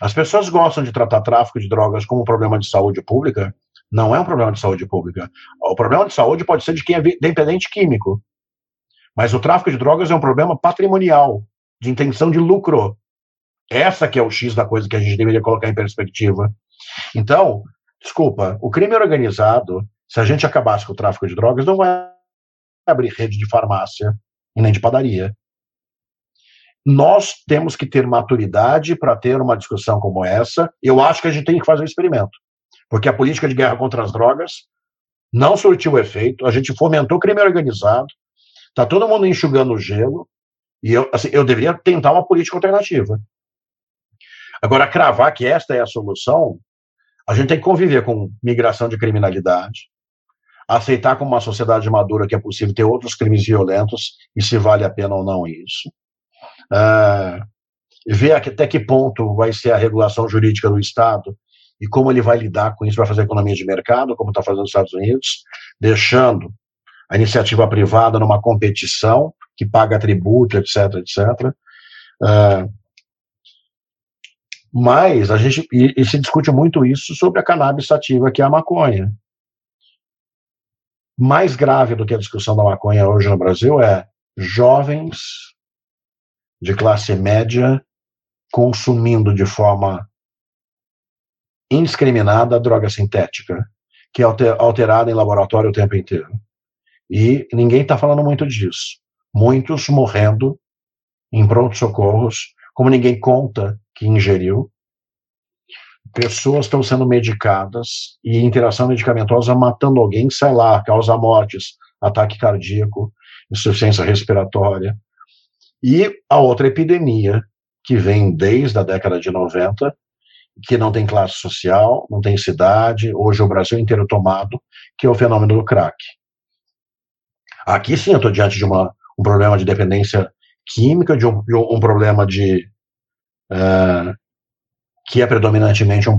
As pessoas gostam de tratar tráfico de drogas como um problema de saúde pública. Não é um problema de saúde pública. O problema de saúde pode ser de quem é dependente químico. Mas o tráfico de drogas é um problema patrimonial, de intenção de lucro. Essa que é o X da coisa que a gente deveria colocar em perspectiva. Então, desculpa, o crime organizado, se a gente acabasse com o tráfico de drogas, não vai abrir rede de farmácia e nem de padaria. Nós temos que ter maturidade para ter uma discussão como essa. Eu acho que a gente tem que fazer um experimento, porque a política de guerra contra as drogas não surtiu efeito. A gente fomentou o crime organizado, está todo mundo enxugando o gelo, e eu, assim, eu deveria tentar uma política alternativa. Agora, cravar que esta é a solução, a gente tem que conviver com migração de criminalidade, aceitar como uma sociedade madura que é possível ter outros crimes violentos e se vale a pena ou não isso. Uh, ver até que ponto vai ser a regulação jurídica do Estado e como ele vai lidar com isso para fazer economia de mercado, como está fazendo nos Estados Unidos, deixando a iniciativa privada numa competição que paga tributo, etc., etc., Uh, mas a gente e, e, se discute muito isso sobre a cannabis sativa, que é a maconha. Mais grave do que a discussão da maconha hoje no Brasil é jovens de classe média consumindo de forma indiscriminada droga sintética, que é alterada em laboratório o tempo inteiro. E ninguém está falando muito disso. Muitos morrendo em pronto-socorros, como ninguém conta que ingeriu. Pessoas estão sendo medicadas e interação medicamentosa matando alguém, sei lá, causa mortes, ataque cardíaco, insuficiência respiratória. E a outra epidemia, que vem desde a década de 90, que não tem classe social, não tem cidade, hoje o Brasil inteiro tomado, que é o fenômeno do crack. Aqui sim eu estou diante de uma, um problema de dependência química, de um, de um problema de. Uh, que é predominantemente um,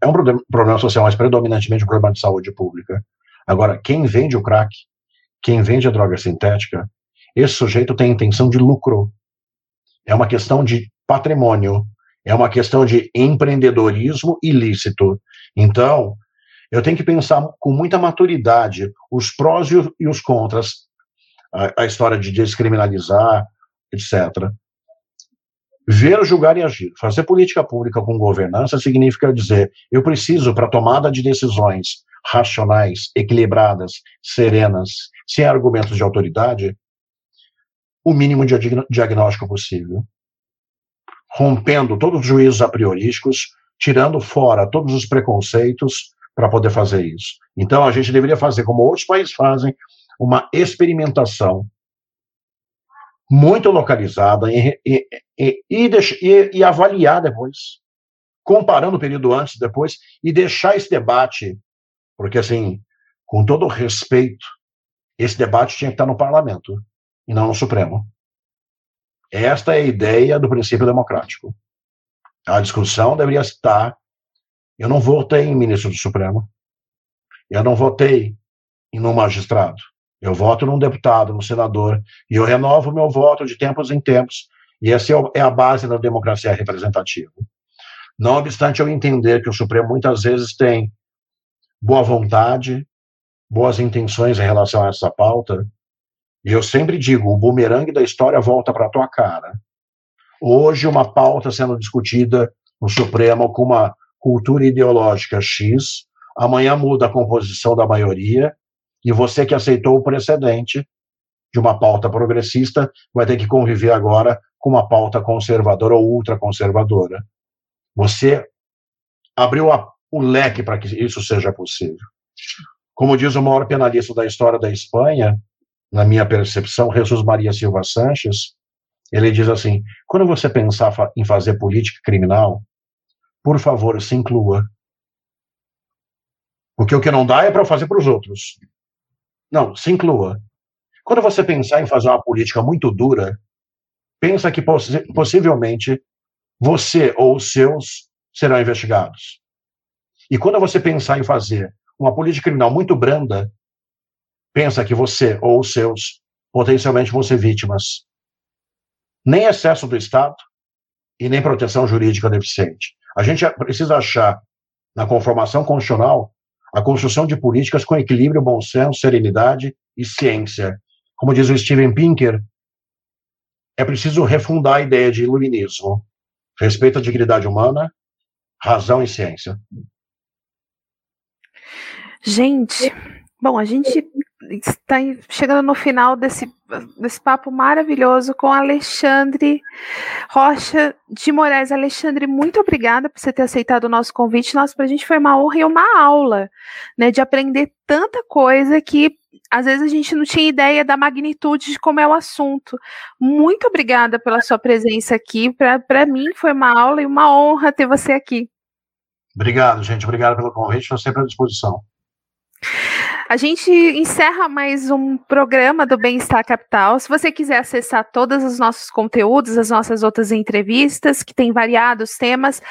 é um problema social, mas predominantemente um problema de saúde pública. Agora, quem vende o crack, quem vende a droga sintética, esse sujeito tem intenção de lucro. É uma questão de patrimônio, é uma questão de empreendedorismo ilícito. Então, eu tenho que pensar com muita maturidade os prós e os contras, a, a história de descriminalizar, etc. Ver, julgar e agir. Fazer política pública com governança significa dizer: eu preciso, para tomada de decisões racionais, equilibradas, serenas, sem argumentos de autoridade, o mínimo de diagnóstico possível rompendo todos os juízos a priorísticos, tirando fora todos os preconceitos para poder fazer isso. Então, a gente deveria fazer, como outros países fazem, uma experimentação muito localizada e, e, e, e, avaliar depois, comparando o período antes e depois, e deixar esse debate, porque, assim, com todo respeito, esse debate tinha que estar no parlamento e não no Supremo. Esta é a ideia do princípio democrático. A discussão deveria estar. Eu não votei em ministro do Supremo. Eu não votei em um magistrado. Eu voto num deputado, num senador, e eu renovo meu voto de tempos em tempos. E essa é, é a base da democracia representativa. Não obstante eu entender que o Supremo muitas vezes tem boa vontade, boas intenções em relação a essa pauta, e eu sempre digo, o bumerangue da história volta para a tua cara. Hoje, uma pauta sendo discutida no Supremo com uma cultura ideológica X, amanhã muda a composição da maioria, e você que aceitou o precedente de uma pauta progressista vai ter que conviver agora com uma pauta conservadora ou ultraconservadora. Você abriu a, o leque para que isso seja possível. Como diz o maior penalista da história da Espanha, na minha percepção, Jesus Maria Silva Sanches, ele diz assim: quando você pensar em fazer política criminal, por favor, se inclua. Porque o que não dá é para fazer para os outros. Não, se inclua. Quando você pensar em fazer uma política muito dura, pensa que poss possivelmente você ou os seus serão investigados. E quando você pensar em fazer uma política criminal muito branda, pensa que você ou os seus potencialmente vão ser vítimas. Nem excesso do Estado e nem proteção jurídica deficiente. A gente precisa achar, na conformação constitucional, a construção de políticas com equilíbrio, bom senso, serenidade e ciência. Como diz o Steven Pinker, é preciso refundar a ideia de iluminismo, respeito à dignidade humana, razão e ciência. Gente, bom, a gente está chegando no final desse, desse papo maravilhoso com Alexandre Rocha de Moraes. Alexandre, muito obrigada por você ter aceitado o nosso convite. Nossa, para a gente foi uma honra e uma aula, né, de aprender tanta coisa que às vezes a gente não tinha ideia da magnitude de como é o assunto. Muito obrigada pela sua presença aqui. Para mim foi uma aula e uma honra ter você aqui. Obrigado, gente. Obrigado pelo convite. Estou sempre à disposição. A gente encerra mais um programa do Bem-Estar Capital. Se você quiser acessar todos os nossos conteúdos, as nossas outras entrevistas, que tem variados temas,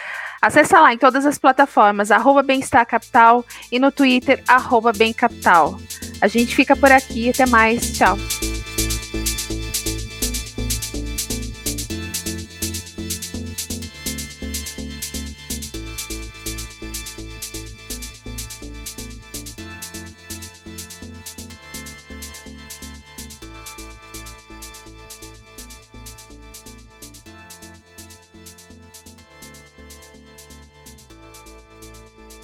acessa lá em todas as plataformas, arroba Bem-Estar Capital e no Twitter, arroba Bem Capital. A gente fica por aqui, até mais, tchau.